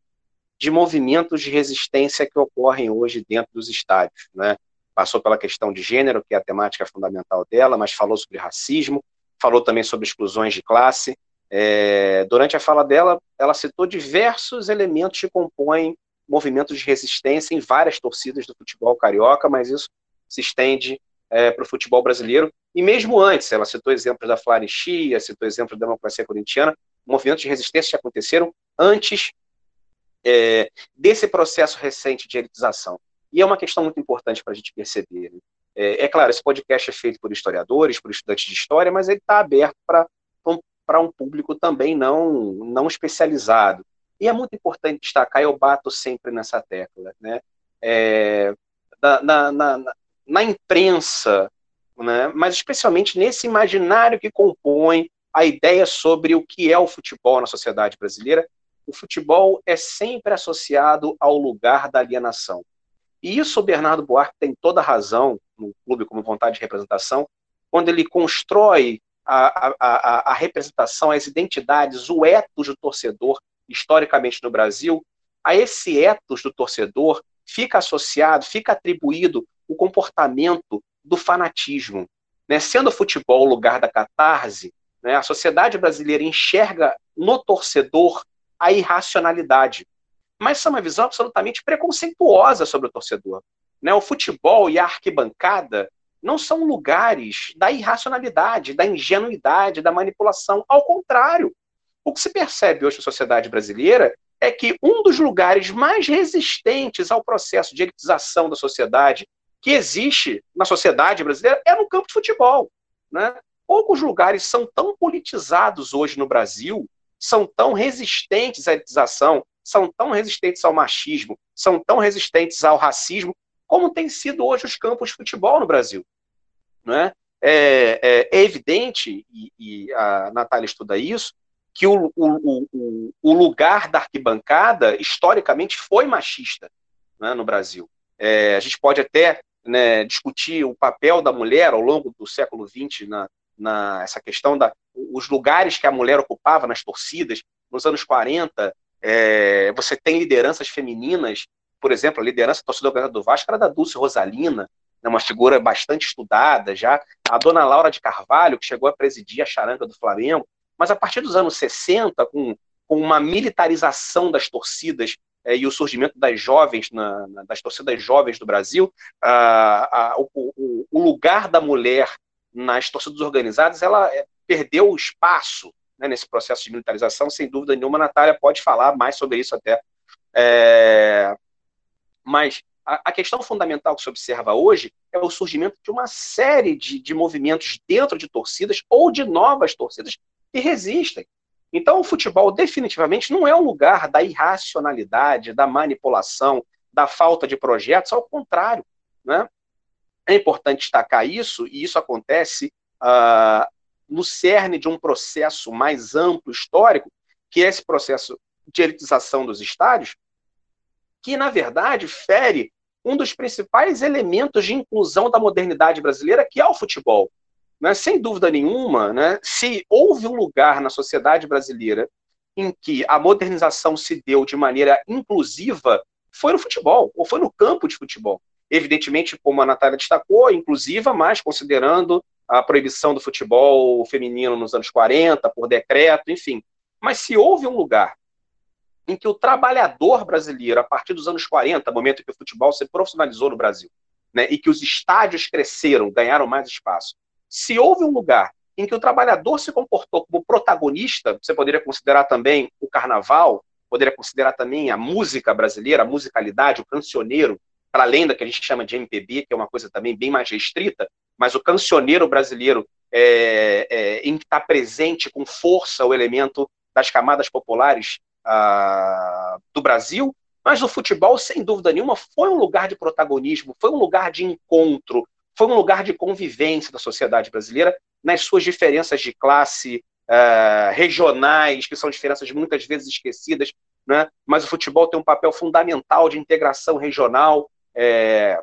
de movimentos de resistência que ocorrem hoje dentro dos estádios. Né? Passou pela questão de gênero, que é a temática fundamental dela, mas falou sobre racismo, falou também sobre exclusões de classe. É, durante a fala dela, ela citou diversos elementos que compõem movimentos de resistência em várias torcidas do futebol carioca, mas isso se estende é, para o futebol brasileiro. E mesmo antes, ela citou exemplos da Flaristia, citou exemplos da democracia corintiana, movimentos de resistência que aconteceram antes é, desse processo recente de elitização. E é uma questão muito importante para a gente perceber. Né? É, é, claro, esse podcast é feito por historiadores, por estudantes de história, mas ele está aberto para um, um público também não, não especializado. E é muito importante destacar, eu bato sempre nessa tecla, né? É, na, na, na, na, imprensa, né? mas especialmente nesse imaginário que compõe a ideia sobre o que é o futebol na sociedade brasileira, o futebol é sempre associado ao lugar da alienação. E isso o Bernardo Buarque tem toda a razão, no clube como vontade de representação, quando ele constrói a, a, a, representação, as identidades, o ethos do torcedor, historicamente no Brasil, a esse ethos do torcedor fica associado, fica atribuído o comportamento do fanatismo. Né? Sendo o futebol o lugar da catarse, né, a sociedade brasileira enxerga no torcedor a irracionalidade. Mas isso é uma visão absolutamente preconceituosa sobre o torcedor. Né? O futebol e a arquibancada não são lugares da irracionalidade, da ingenuidade, da manipulação. Ao contrário, o que se percebe hoje na sociedade brasileira é que um dos lugares mais resistentes ao processo de elitização da sociedade que existe na sociedade brasileira é no campo de futebol. Né? Poucos lugares são tão politizados hoje no Brasil são tão resistentes à elitização, são tão resistentes ao machismo, são tão resistentes ao racismo, como tem sido hoje os campos de futebol no Brasil. Não é? É, é, é evidente, e, e, a Natália estuda isso, que o, o, o, o lugar da arquibancada, historicamente, foi machista né, no Brasil. É, a gente pode até né, discutir o papel da mulher ao longo do século XX na, na essa questão da os lugares que a mulher ocupava nas torcidas nos anos 40 é, você tem lideranças femininas por exemplo a liderança da torcida do Vasco era da Dulce Rosalina né, uma figura bastante estudada já a dona Laura de Carvalho que chegou a presidir a charanga do Flamengo mas a partir dos anos 60 com, com uma militarização das torcidas é, e o surgimento das jovens, na, na, das torcidas jovens do Brasil, a, a, o, o, lugar da mulher nas torcidas organizadas, ela é, perdeu o espaço né, nesse processo de militarização, sem dúvida nenhuma, a Natália pode falar mais sobre isso até. É... Mas a, questão fundamental que se observa hoje é o surgimento de uma série de, de movimentos dentro de torcidas ou de novas torcidas que resistem. Então, o futebol definitivamente não é um lugar da irracionalidade, da manipulação, da falta de projetos, ao contrário. Né? É importante destacar isso, e isso acontece uh, no cerne de um processo mais amplo, histórico, que é esse processo de elitização dos estádios, que, na verdade, fere um dos principais elementos de inclusão da modernidade brasileira, que é o futebol. Né? Sem dúvida nenhuma, né? se houve um lugar na sociedade brasileira em que a modernização se deu de maneira inclusiva, foi no futebol, ou foi no campo de futebol evidentemente, como a Natália destacou, inclusiva, mas considerando a proibição do futebol feminino nos anos 40, por decreto, enfim. Mas se houve um lugar em que o trabalhador brasileiro, a partir dos anos 40, momento em que o futebol se profissionalizou no Brasil, né, e que os estádios cresceram, ganharam mais espaço, se houve um lugar em que o trabalhador se comportou como protagonista, você poderia considerar também o carnaval, poderia considerar também a música brasileira, a musicalidade, o cancioneiro, para além da que a gente chama de MPB, que é uma coisa também bem mais restrita, mas o cancioneiro brasileiro é, é, em que está presente com força o elemento das camadas populares do Brasil, mas o futebol, sem dúvida nenhuma, foi um lugar de protagonismo, foi um lugar de encontro, foi um lugar de convivência da sociedade brasileira nas suas diferenças de classe, uh, regionais, que são diferenças muitas vezes esquecidas, né? mas o futebol tem um papel fundamental de integração regional, é,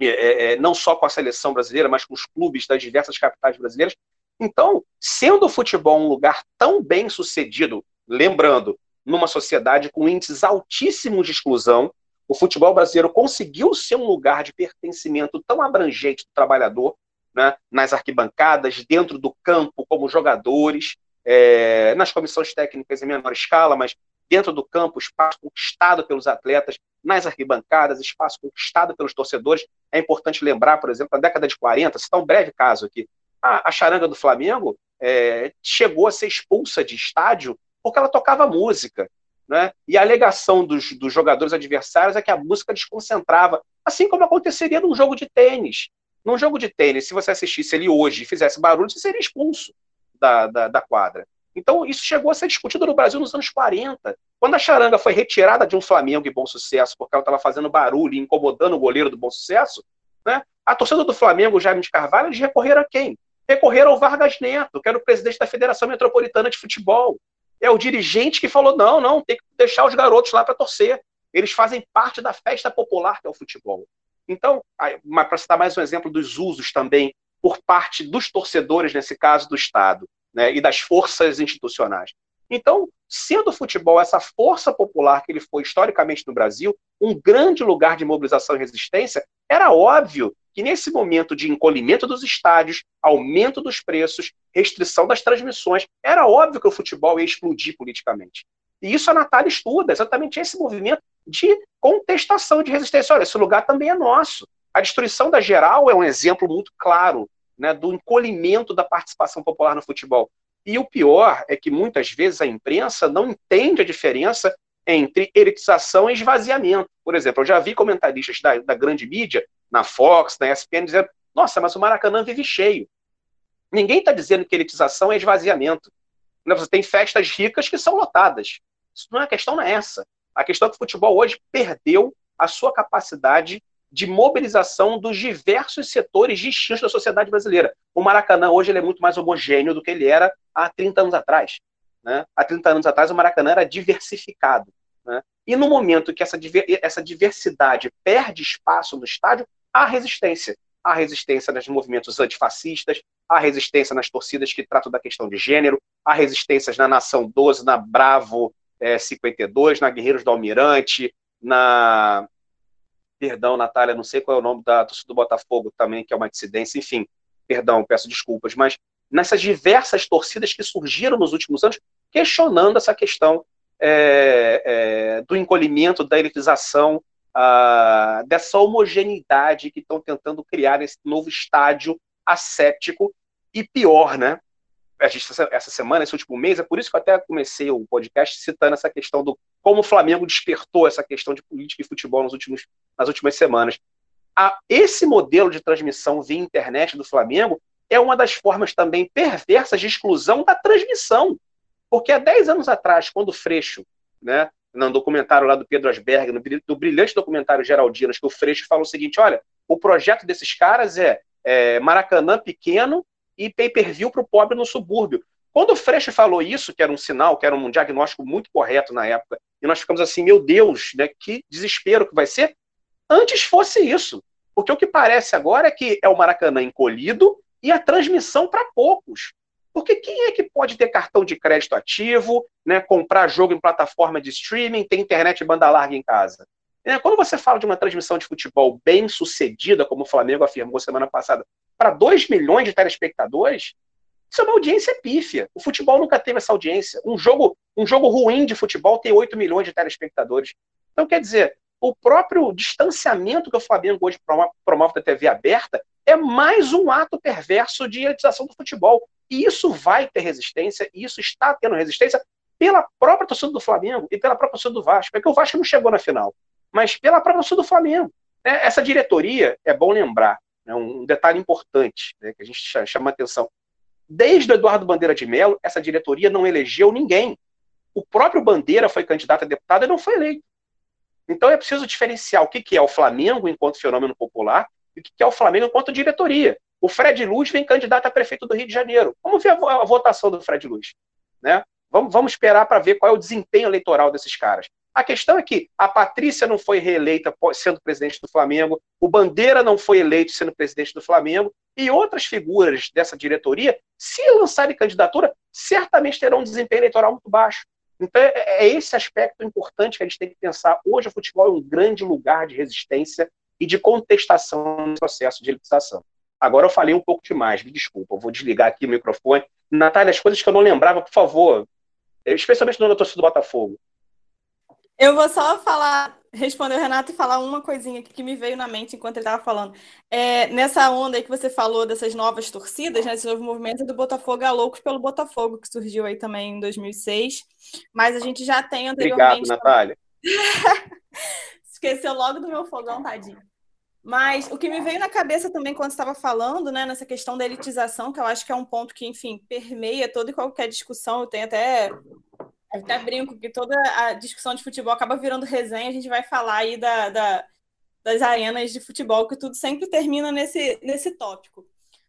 é, é, não só com a seleção brasileira, mas com os clubes das diversas capitais brasileiras. Então, sendo o futebol um lugar tão bem sucedido, lembrando numa sociedade com índices altíssimos de exclusão, o futebol brasileiro conseguiu ser um lugar de pertencimento tão abrangente do trabalhador, né, nas arquibancadas, dentro do campo, como jogadores, é, nas comissões técnicas em menor escala, mas dentro do campo, espaço conquistado pelos atletas, nas arquibancadas, espaço conquistado pelos torcedores. É importante lembrar, por exemplo, na década de 40, citar um breve caso aqui, a, a charanga do Flamengo é, chegou a ser expulsa de estádio porque ela tocava música. Né? E a alegação dos, dos jogadores adversários é que a música desconcentrava, assim como aconteceria num jogo de tênis. Num jogo de tênis, se você assistisse ele hoje e fizesse barulho, você seria expulso da, da, da quadra. Então, isso chegou a ser discutido no Brasil nos anos 40. Quando a charanga foi retirada de um Flamengo e bom sucesso, porque ela estava fazendo barulho e incomodando o goleiro do bom sucesso, né, a torcida do Flamengo, Jaime de Carvalho, eles recorreram a quem? Recorreram ao Vargas Neto, que era o presidente da Federação Metropolitana de Futebol. É o dirigente que falou: não, não, tem que deixar os garotos lá para torcer. Eles fazem parte da festa popular que é o futebol. Então, para citar mais um exemplo dos usos também por parte dos torcedores, nesse caso do Estado, né, e das forças institucionais. Então, sendo o futebol essa força popular que ele foi historicamente no Brasil, um grande lugar de mobilização e resistência, era óbvio que nesse momento de encolhimento dos estádios, aumento dos preços, restrição das transmissões, era óbvio que o futebol ia explodir politicamente. E isso a Natália estuda, exatamente esse movimento de contestação, de resistência. Olha, esse lugar também é nosso. A destruição da geral é um exemplo muito claro né, do encolhimento da participação popular no futebol. E o pior é que muitas vezes a imprensa não entende a diferença entre elitização e esvaziamento. Por exemplo, eu já vi comentaristas da, da grande mídia, na Fox, na ESPN, dizendo: nossa, mas o Maracanã vive cheio. Ninguém está dizendo que elitização é esvaziamento. Né, você tem festas ricas que são lotadas. Isso não é a questão, não é essa. A questão é que o futebol hoje perdeu a sua capacidade de mobilização dos diversos setores distintos da sociedade brasileira. O Maracanã hoje ele é muito mais homogêneo do que ele era há 30 anos atrás. Né? Há 30 anos atrás o Maracanã era diversificado. Né? E no momento que essa, essa diversidade perde espaço no estádio, há resistência. Há resistência nos movimentos antifascistas, há resistência nas torcidas que tratam da questão de gênero, há resistências na Nação 12, na Bravo é, 52, na Guerreiros do Almirante, na. Perdão, Natália, não sei qual é o nome da torcida do Botafogo também, que é uma dissidência, enfim, perdão, peço desculpas, mas nessas diversas torcidas que surgiram nos últimos anos, questionando essa questão é, é, do encolhimento, da elitização, ah, dessa homogeneidade que estão tentando criar esse novo estádio asséptico e pior, né? essa semana, esse último mês, é por isso que eu até comecei o podcast citando essa questão do como o Flamengo despertou essa questão de política e futebol nos últimos, nas últimas semanas. A, esse modelo de transmissão via internet do Flamengo é uma das formas também perversas de exclusão da transmissão. Porque há 10 anos atrás, quando o Freixo, né, no documentário lá do Pedro Asberg, no, no brilhante documentário Geraldinas, que o Freixo fala o seguinte: olha, o projeto desses caras é, é Maracanã pequeno e pay-per-view para o pobre no subúrbio. Quando o Freixo falou isso, que era um sinal, que era um diagnóstico muito correto na época, e nós ficamos assim, meu Deus, né, que desespero que vai ser, antes fosse isso. Porque o que parece agora é que é o Maracanã encolhido e a transmissão para poucos. Porque quem é que pode ter cartão de crédito ativo, né, comprar jogo em plataforma de streaming, ter internet e banda larga em casa? É, quando você fala de uma transmissão de futebol bem sucedida, como o Flamengo afirmou semana passada, para 2 milhões de telespectadores, isso é uma audiência pífia. O futebol nunca teve essa audiência. Um jogo, um jogo ruim de futebol tem 8 milhões de telespectadores. Então, quer dizer, o próprio distanciamento que o Flamengo hoje promove da TV aberta é mais um ato perverso de elitização do futebol. E isso vai ter resistência, e isso está tendo resistência pela própria torcida do Flamengo e pela própria torcida do Vasco. É que o Vasco não chegou na final, mas pela própria torcida do Flamengo. É, essa diretoria, é bom lembrar, é um detalhe importante né, que a gente chama atenção. Desde o Eduardo Bandeira de Mello, essa diretoria não elegeu ninguém. O próprio Bandeira foi candidato a deputado e não foi eleito. Então é preciso diferenciar o que é o Flamengo enquanto fenômeno popular e o que é o Flamengo enquanto diretoria. O Fred Luz vem candidato a prefeito do Rio de Janeiro. Vamos ver a, votação do Fred Luz. Né? Vamos, vamos esperar para ver qual é o desempenho eleitoral desses caras. A questão é que a Patrícia não foi reeleita sendo presidente do Flamengo, o Bandeira não foi eleito sendo presidente do Flamengo, e outras figuras dessa diretoria, se lançarem candidatura, certamente terão um desempenho eleitoral muito baixo. Então, é, é, esse aspecto importante que a gente tem que pensar. Hoje, o futebol é um grande lugar de resistência e de contestação no processo de elitização. Agora eu falei um pouco demais, me desculpa, eu vou desligar aqui o microfone. Natália, as coisas que eu não lembrava, por favor, especialmente no torcida do Botafogo. Eu vou só falar, responder o Renato e falar uma coisinha que me veio na mente enquanto ele estava falando. É, nessa onda aí que você falou dessas novas torcidas, né, esse novo movimento do Botafogo é Loucos pelo Botafogo, que surgiu aí também em 2006, mas a gente já tem anteriormente... Obrigado, Natália. Esqueceu logo do meu fogão, tadinho. Mas o que me veio na cabeça também quando estava falando, né, nessa questão da elitização, que eu acho que é um ponto que, enfim, permeia toda e qualquer discussão. Eu tenho até, até brinco que toda a discussão de futebol acaba virando resenha. A gente vai falar aí da, da, das arenas de futebol, que tudo sempre termina nesse, nesse tópico.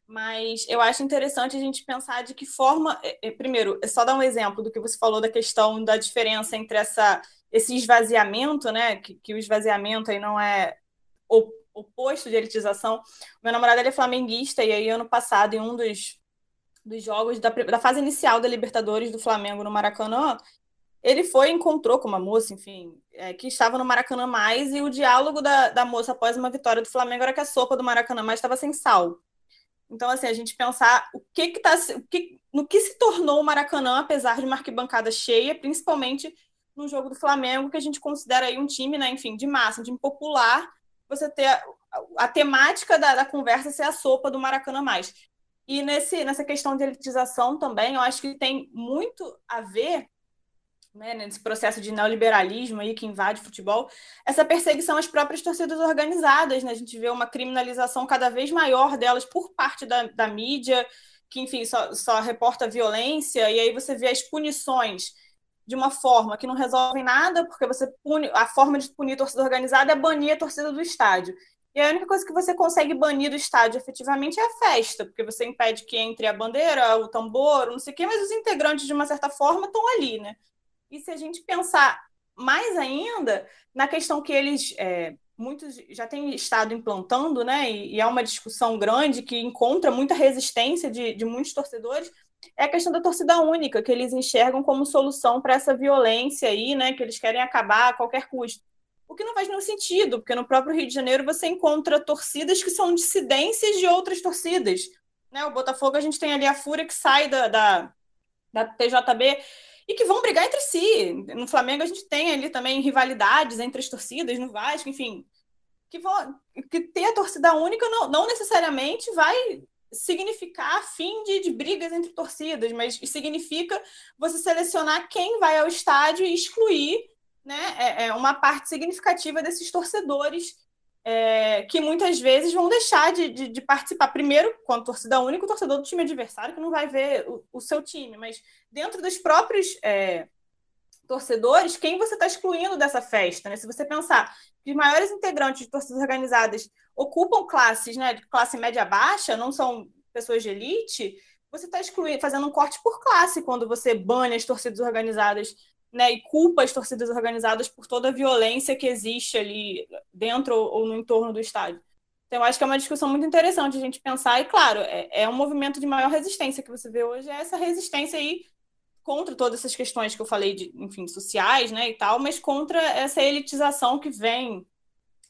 Mas eu acho interessante a gente pensar de que forma. É, é, primeiro, é só dar um exemplo do que você falou da questão da diferença entre essa, esse esvaziamento, né? Que, que o esvaziamento aí não é oposto de elitização. Meu namorado ele é flamenguista, e aí ano passado, em um dos, dos jogos da, da fase inicial da Libertadores do Flamengo no Maracanã, ele foi encontrou com uma moça, enfim, é, que estava no Maracanã Mais, e o diálogo da, da moça após uma vitória do Flamengo era que a sopa do Maracanã Mais estava sem sal. Então, assim, a gente pensar o que que tá, o que, no que se tornou o Maracanã, apesar de uma arquibancada cheia, principalmente no jogo do Flamengo, que a gente considera aí um time, né, enfim, de massa, um time popular, você ter a, a temática da, da, conversa ser a sopa do Maracanã mais. E nesse, nessa questão de elitização também, eu acho que tem muito a ver né, nesse processo de neoliberalismo aí que invade o futebol, essa perseguição às próprias torcidas organizadas. Né? A gente vê uma criminalização cada vez maior delas por parte da, da mídia, que, enfim, só, só reporta violência, e aí você vê as punições de uma forma que não resolve nada, porque você pune, a forma de punir a torcida organizada é banir a torcida do estádio. E a única coisa que você consegue banir do estádio efetivamente é a festa, porque você impede que entre a bandeira, o tambor, não sei o quê, mas os integrantes, de uma certa forma, estão ali, né? E se a gente pensar mais ainda na questão que eles, é, muitos já têm estado implantando, né? E, e, uma discussão grande que encontra muita resistência de, de muitos torcedores, é a questão da torcida única, que eles enxergam como solução para essa violência aí, né, que eles querem acabar a qualquer custo. O que não faz nenhum sentido, porque no próprio Rio de Janeiro você encontra torcidas que são dissidências de outras torcidas. Né? O Botafogo, a gente tem ali a Fúria que sai da, da, da TJB e que vão brigar entre si. No Flamengo, a gente tem ali também rivalidades entre as torcidas, no Vasco, enfim. Que, vão, que ter a torcida única não, não necessariamente vai significar fim de, de, brigas entre torcidas, mas significa você selecionar quem vai ao estádio e excluir né, é, é uma parte significativa desses torcedores é, que muitas vezes vão deixar de, de, de, participar. Primeiro, quando torcida única, o torcedor do time adversário que não vai ver o, o seu time, mas dentro dos próprios é, torcedores, quem você está excluindo dessa festa? Né? Se você pensar que os maiores integrantes de torcidas organizadas ocupam classes, né, classe média baixa, não são pessoas de elite, você está excluindo, fazendo um corte por classe quando você bane as torcidas organizadas, né, e culpa as torcidas organizadas por toda a violência que existe ali dentro ou no entorno do estádio. Então, eu acho que é uma discussão muito interessante a gente pensar, e claro, é, é um movimento de maior resistência que você vê hoje, é essa resistência aí contra todas essas questões que eu falei de, enfim, sociais, né, e tal, mas contra essa elitização que vem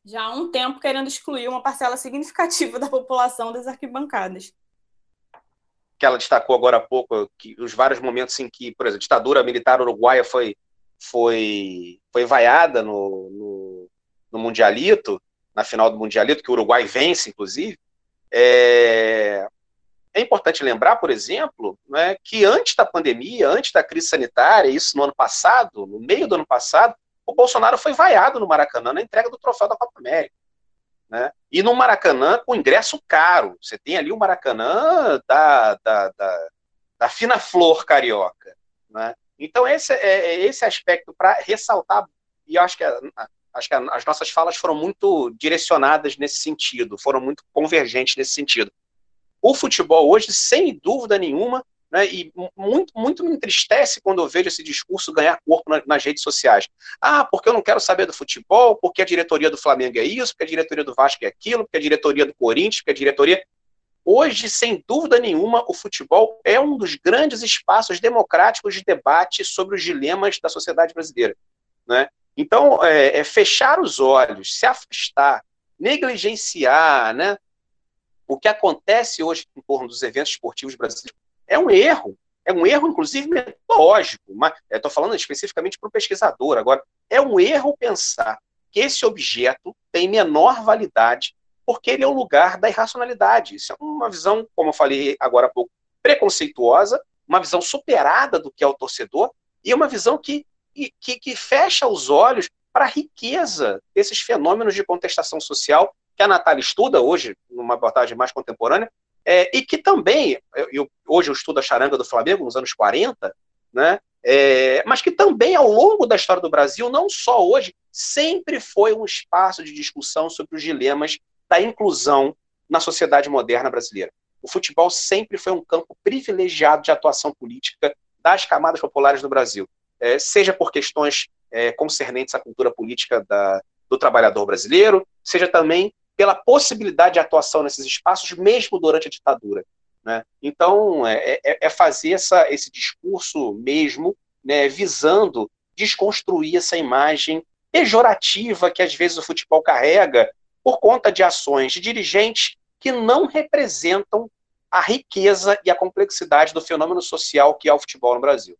já há um tempo querendo excluir uma parcela significativa da população das arquibancadas. Que ela destacou agora há pouco que os vários momentos em que, por exemplo, a ditadura militar uruguaia foi foi foi vaiada no, no, no mundialito, na final do mundialito que o Uruguai vence, inclusive. É, é importante lembrar, por exemplo, né, que antes da pandemia, antes da crise sanitária, isso no ano passado, no meio do ano passado, o Bolsonaro foi vaiado no Maracanã na entrega do troféu da Copa América. Né? E no Maracanã com ingresso caro. Você tem ali o Maracanã da, da, da, da fina flor carioca. Né? Então, esse é, é esse aspecto para ressaltar, e acho que, a, acho que as nossas falas foram muito direcionadas nesse sentido, foram muito convergentes nesse sentido. O futebol hoje, sem dúvida nenhuma, né, e muito, muito me entristece quando eu vejo esse discurso ganhar corpo na, nas redes sociais. Ah, porque eu não quero saber do futebol, porque a diretoria do Flamengo é isso, porque a diretoria do Vasco é aquilo, porque a diretoria do Corinthians, porque a diretoria. Hoje, sem dúvida nenhuma, o futebol é um dos grandes espaços democráticos de debate sobre os dilemas da sociedade brasileira. Né? Então, é, é fechar os olhos, se afastar, negligenciar né, o que acontece hoje em torno dos eventos esportivos brasileiros é um erro. É um erro, inclusive, metodológico. Estou falando especificamente para o pesquisador. Agora, é um erro pensar que esse objeto tem menor validade porque ele é o lugar da irracionalidade. Isso é uma visão, como eu falei agora há pouco, preconceituosa, uma visão superada do que é o torcedor, e uma visão que, que, que fecha os olhos para a riqueza desses fenômenos de contestação social que a Natália estuda hoje, numa abordagem mais contemporânea, é, e que também, eu, hoje eu estudo a charanga do Flamengo nos anos 40, né, é, mas que também ao longo da história do Brasil, não só hoje, sempre foi um espaço de discussão sobre os dilemas da inclusão na sociedade moderna brasileira. O futebol sempre foi um campo privilegiado de atuação política das camadas populares do Brasil, é, seja por questões é, concernentes à cultura política da, do trabalhador brasileiro, seja também pela possibilidade de atuação nesses espaços, mesmo durante a ditadura. Né? Então, é, é, é fazer essa, esse discurso mesmo, né, visando desconstruir essa imagem pejorativa que às vezes o futebol carrega por conta de ações de dirigentes que não representam a riqueza e a complexidade do fenômeno social que é o futebol no Brasil.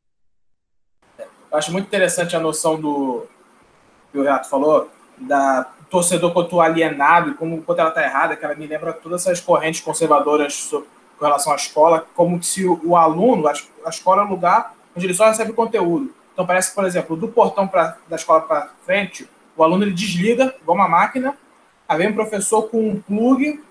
Acho muito interessante a noção do que o Renato falou, da torcedor quanto alienado e como quanto ela está errada, que ela me lembra todas essas correntes conservadoras com relação à escola, como se o, o aluno, a, a, escola é um lugar onde ele só recebe conteúdo. Então parece que, por exemplo, do portão pra, da escola para frente, o aluno ele desliga, igual uma máquina, Aí vem o professor com um plug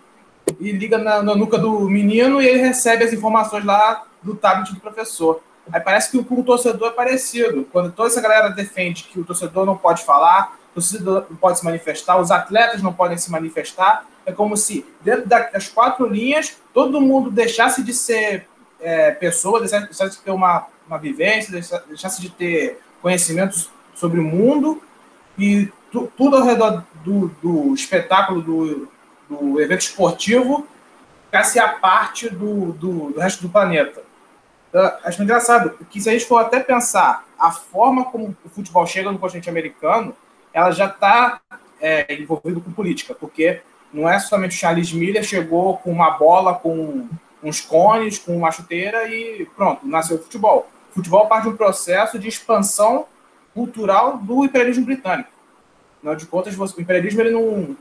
e liga na, na, nuca do menino e ele recebe as informações lá do tablet do professor. Aí parece que com o torcedor é parecido. Quando toda essa galera defende que o torcedor não pode falar, o torcedor não pode se manifestar, os atletas não podem se manifestar, é como se dentro das quatro linhas todo mundo deixasse de ser é, pessoa, deixasse de ter uma, uma vivência, deixasse de ter conhecimentos sobre o mundo e tu, tudo ao redor do, do espetáculo, do, do, evento esportivo, ficasse a parte do, do, do, resto do planeta. Acho engraçado que se a gente for até pensar a forma como o futebol chega no continente americano, ela já está é, envolvido com política, porque não é somente o Charles Miller chegou com uma bola, com uns cones, com uma chuteira e pronto, nasceu o futebol. O futebol parte de um processo de expansão cultural do imperialismo britânico. Afinal de contas, o imperialismo ele não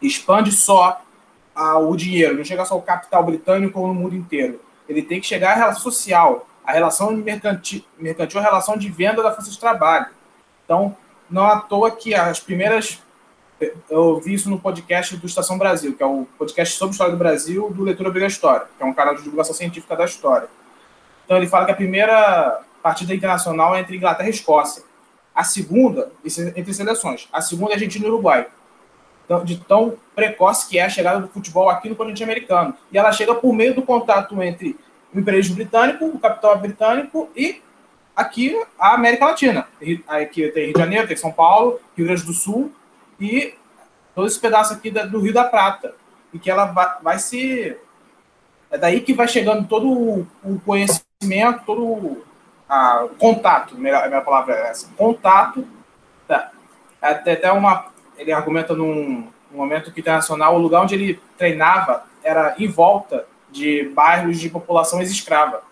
expande só o dinheiro, não chega só ao capital britânico no mundo inteiro. Ele tem que chegar à relação social, a relação mercantil, mercantil a relação de venda da força de trabalho. Então, não à toa que as primeiras. Eu vi isso no podcast do Estação Brasil, que é o podcast sobre história do Brasil, do Leitura Obrigatória, que é um canal de divulgação científica da história. Então, ele fala que a primeira partida internacional é entre Inglaterra e Escócia. A segunda, entre seleções, a segunda é Argentina e Uruguai. Então, de tão precoce que é a chegada do futebol aqui no continente americano. E ela chega por meio do contato entre o imperialismo britânico, o capital britânico e aqui a América Latina. Aqui tem Rio de Janeiro, tem São Paulo, Rio Grande do Sul e todo esse pedaço aqui do Rio da Prata. E que ela vai, vai se. É daí que vai chegando todo o conhecimento, todo a, contato, melhor, a minha palavra é essa, contato, tá, até, até uma, ele argumenta num, num momento que internacional, o lugar onde ele treinava era em volta de bairros de população ex-escrava.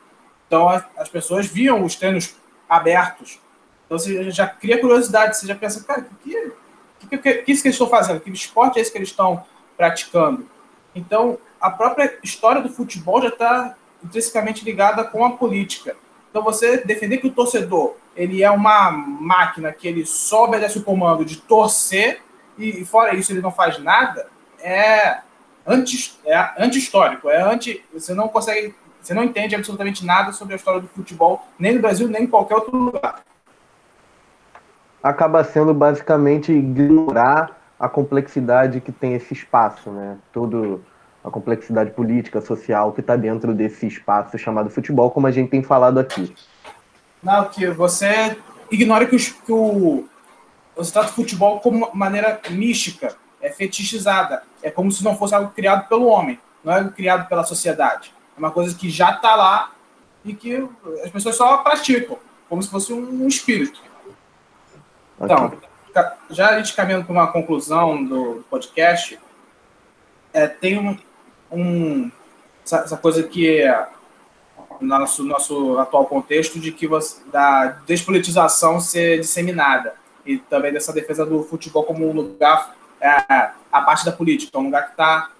Então as, as, pessoas viam os treinos abertos. Então você já cria curiosidade, você já pensa, cara, que, que, que, que, que isso que eles estão fazendo? Que esporte é esse que eles estão praticando? Então a própria história do futebol já está intrinsecamente ligada com a política. Então você defender que o torcedor ele é uma máquina que ele só obedece o comando de torcer e, fora isso ele não faz nada é anti é anti-histórico, é anti você não consegue, você não entende absolutamente nada sobre a história do futebol nem no Brasil nem em qualquer outro lugar. Acaba sendo basicamente ignorar a complexidade que tem esse espaço, né? Todo a complexidade política, social que está dentro desse espaço chamado futebol, como a gente tem falado aqui. Não, que você ignora que, os, que o, você trata o futebol como maneira mística, é fetichizada, é como se não fosse algo criado pelo homem. não é criado pela sociedade. É uma coisa que já está lá e que as pessoas só praticam, como se fosse um espírito. Então, já a gente caminhando para uma conclusão do podcast, é, tem um, um essa, essa, coisa que é no nosso, nosso atual contexto de que você, da despolitização ser disseminada e também dessa defesa do futebol como um lugar é, a parte da política, um lugar que está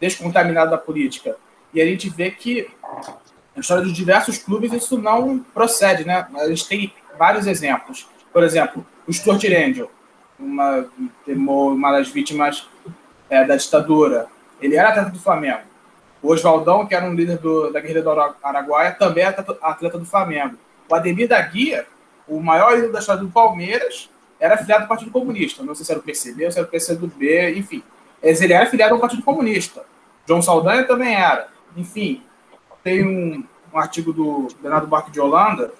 descontaminado da política. E a gente vê que na história de diversos clubes isso não procede, né? A gente tem vários exemplos. Por exemplo, o Stuart Angel, uma, uma das vítimas é, da ditadura. Ele era atleta do Flamengo. O Oswaldão, que era um líder do, da guerrilha do Araguaia, também é atleta do Flamengo. O Ademir da Guia, o maior ídolo da história do Palmeiras, era afiliado do Partido Comunista. Não sei se era o PCB ou se era o PCdoB, enfim. Ele era afiliado ao Partido Comunista. João Saldanha também era. Enfim, tem um, um artigo do Bernardo Barque de Holanda,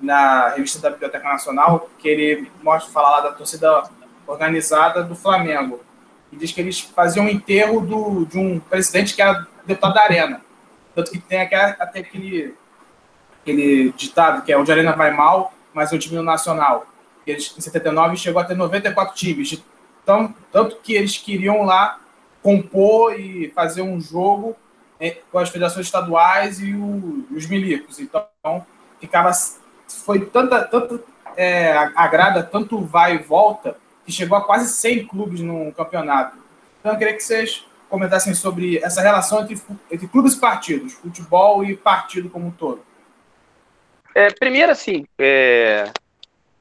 na revista da Biblioteca Nacional, que ele mostra, fala lá da torcida organizada do Flamengo. E diz que eles faziam um enterro do, de um presidente que era deputado da Arena. Tanto que tem até, aquele, aquele ditado que é onde a Arena vai mal, mas o time no Nacional. Eles, em 79 chegou a ter 94 times. De, tão, tanto que eles queriam lá compor e fazer um jogo é, com as federações estaduais e o, os milicos. Então, ficava foi tanta, tanta é, agrada, tanto vai e volta, que chegou a quase 100 clubes no campeonato. Então, eu queria que vocês comentassem sobre essa relação entre, entre clubes e partidos, futebol e partido como um todo. É, primeiro, assim, é,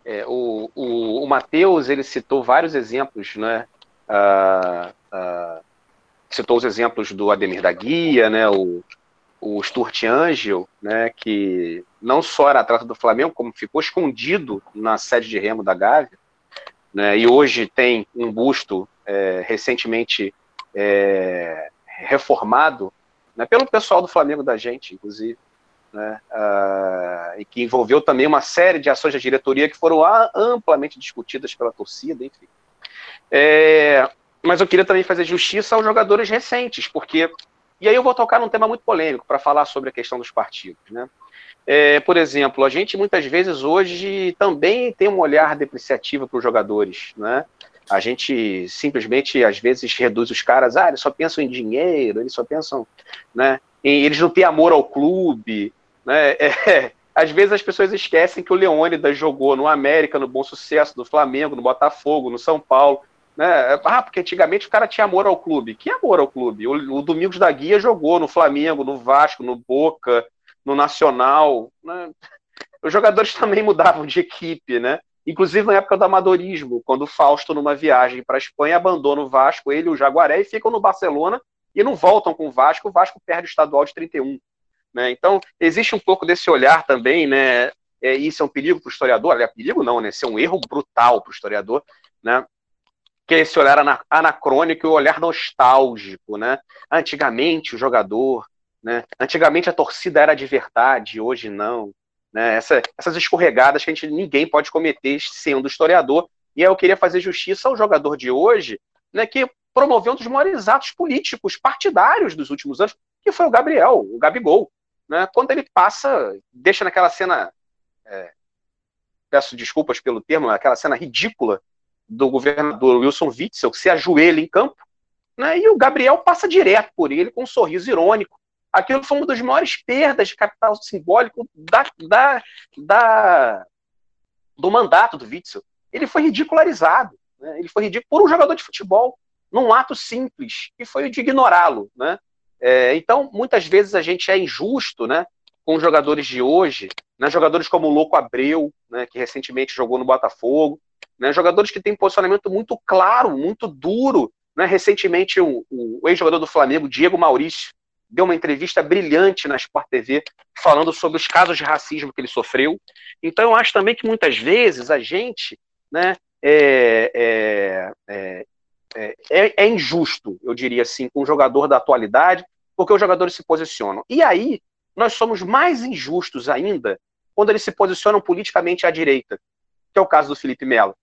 é, o, o, o Matheus, ele citou vários exemplos, né? Ah, ah, citou os exemplos do Ademir da Guia, né? O, o Stuart Angel, né, que não só era atleta do Flamengo, como ficou escondido na sede de remo da Gávea, né, e hoje tem um busto é, recentemente é, reformado né, pelo pessoal do Flamengo da gente, inclusive, né, uh, e que envolveu também uma série de ações da diretoria que foram amplamente discutidas pela torcida, enfim. É, mas eu queria também fazer justiça aos jogadores recentes, porque e aí eu vou tocar num tema muito polêmico para falar sobre a questão dos partidos. Né? É, por exemplo, a gente muitas vezes hoje também tem um olhar depreciativo para os jogadores. Né? A gente simplesmente, às vezes, reduz os caras, ah, eles só pensam em dinheiro, eles só pensam, né, em, eles não têm amor ao clube. Né? É, às vezes as pessoas esquecem que o Leônidas jogou no América, no Bom Sucesso, no Flamengo, no Botafogo, no São Paulo. Né? Ah, porque antigamente o cara tinha amor ao clube. Que amor ao clube? O, o Domingos da Guia jogou no Flamengo, no Vasco, no Boca, no Nacional. Né? Os jogadores também mudavam de equipe, né? Inclusive na época do amadorismo, quando o Fausto, numa viagem para a Espanha, abandona o Vasco, ele e o Jaguaré, e ficam no Barcelona e não voltam com o Vasco, o Vasco perde o estadual de 31. Né? Então, existe um pouco desse olhar também, né? É, isso é um perigo para o historiador, aliás, perigo não, né? Isso é um erro brutal para o historiador, né? Que é esse olhar anacrônico e o olhar nostálgico, né? Antigamente o jogador, né? Antigamente a torcida era de verdade, hoje não, né? Essa, essas escorregadas que a gente ninguém pode cometer sendo historiador. E eu queria fazer justiça ao jogador de hoje, né? Que promoveu um dos maiores atos políticos partidários dos últimos anos, que foi o Gabriel, o Gabigol, né? Quando ele passa, deixa naquela cena, é, peço desculpas pelo termo, aquela cena ridícula do governador Wilson Witzel, que se ajoelha em campo, né, e o Gabriel passa direto por ele com um sorriso irônico. Aquilo foi uma das maiores perdas de capital simbólico da, da, da do mandato do Witzel. Ele foi ridicularizado, né, ele foi ridículo por um jogador de futebol, num ato simples, que foi o de ignorá-lo. Né? É, então, muitas vezes a gente é injusto né, com os jogadores de hoje, né, jogadores como o Louco Abreu, né, que recentemente jogou no Botafogo, né, jogadores que têm posicionamento muito claro, muito duro. Né, recentemente, o, o ex-jogador do Flamengo, Diego Maurício, deu uma entrevista brilhante na Sport TV falando sobre os casos de racismo que ele sofreu. Então, eu acho também que muitas vezes a gente né, é, é, é, é, é injusto, eu diria assim, com o jogador da atualidade, porque os jogadores se posicionam. E aí, nós somos mais injustos ainda quando eles se posicionam politicamente à direita, que é o caso do Felipe Melo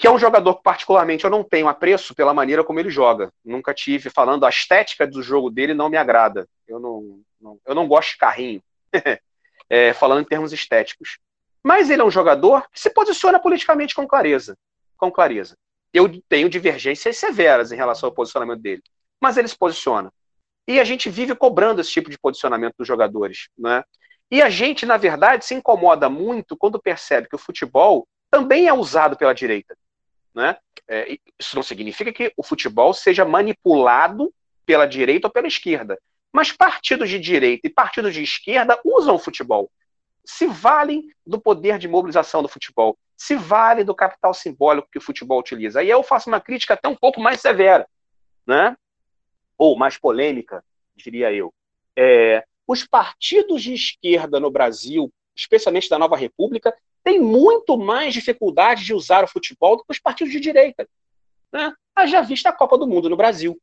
que é um jogador que particularmente eu não tenho apreço pela maneira como ele joga. Nunca tive falando a estética do jogo dele não me agrada. Eu não, não eu não gosto de carrinho, é, falando em termos estéticos. Mas ele é um jogador que se posiciona politicamente com clareza, com clareza. Eu tenho divergências severas em relação ao posicionamento dele, mas ele se posiciona. E a gente vive cobrando esse tipo de posicionamento dos jogadores, né? E a gente, na verdade, se incomoda muito quando percebe que o futebol também é usado pela direita. Né? É, isso não significa que o futebol seja manipulado pela direita ou pela esquerda. Mas partidos de direita e partidos de esquerda usam o futebol. Se valem do poder de mobilização do futebol. Se valem do capital simbólico que o futebol utiliza. Aí eu faço uma crítica até um pouco mais severa, né? ou mais polêmica, diria eu. É, os partidos de esquerda no Brasil, especialmente da Nova República, tem muito mais dificuldade de usar o futebol do que os partidos de direita. Né? Haja vista a Copa do Mundo no Brasil,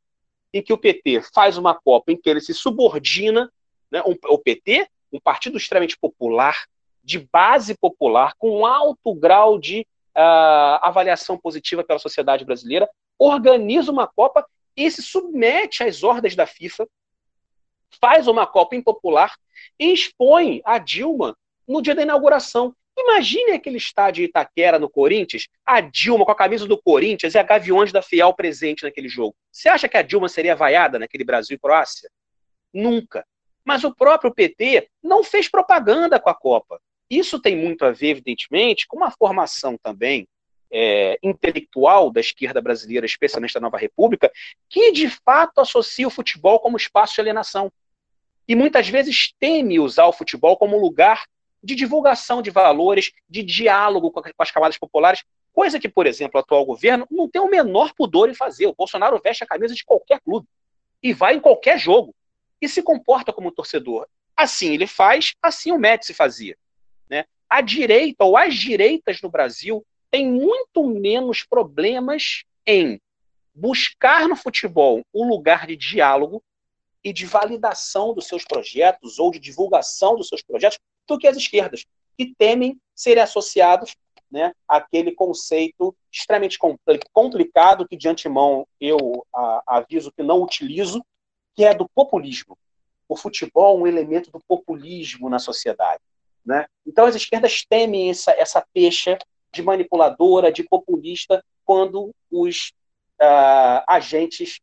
em que o PT faz uma Copa em que ele se subordina, né? o PT, um partido extremamente popular, de base popular, com alto grau de uh, avaliação positiva pela sociedade brasileira, organiza uma Copa e se submete às ordens da FIFA, faz uma Copa impopular e expõe a Dilma no dia da inauguração. Imagine aquele estádio Itaquera no Corinthians, a Dilma com a camisa do Corinthians e a Gaviões da Fiel presente naquele jogo. Você acha que a Dilma seria vaiada naquele Brasil e Croácia? Nunca. Mas o próprio PT não fez propaganda com a Copa. Isso tem muito a ver, evidentemente, com uma formação também é, intelectual da esquerda brasileira, especialmente da Nova República, que de fato associa o futebol como espaço de alienação. E muitas vezes teme usar o futebol como lugar de divulgação de valores, de diálogo com as camadas populares, coisa que, por exemplo, o atual governo não tem o menor pudor em fazer. O Bolsonaro veste a camisa de qualquer clube e vai em qualquer jogo e se comporta como torcedor. Assim ele faz, assim o Médici fazia. Né? A direita ou as direitas no Brasil têm muito menos problemas em buscar no futebol um lugar de diálogo e de validação dos seus projetos ou de divulgação dos seus projetos do que as esquerdas, que temem serem associados né, àquele conceito extremamente complicado que de antemão eu a, aviso que não utilizo, que é do populismo. O futebol é um elemento do populismo na sociedade. Né? Então as esquerdas temem essa, essa pecha de manipuladora, de populista, quando os uh, agentes,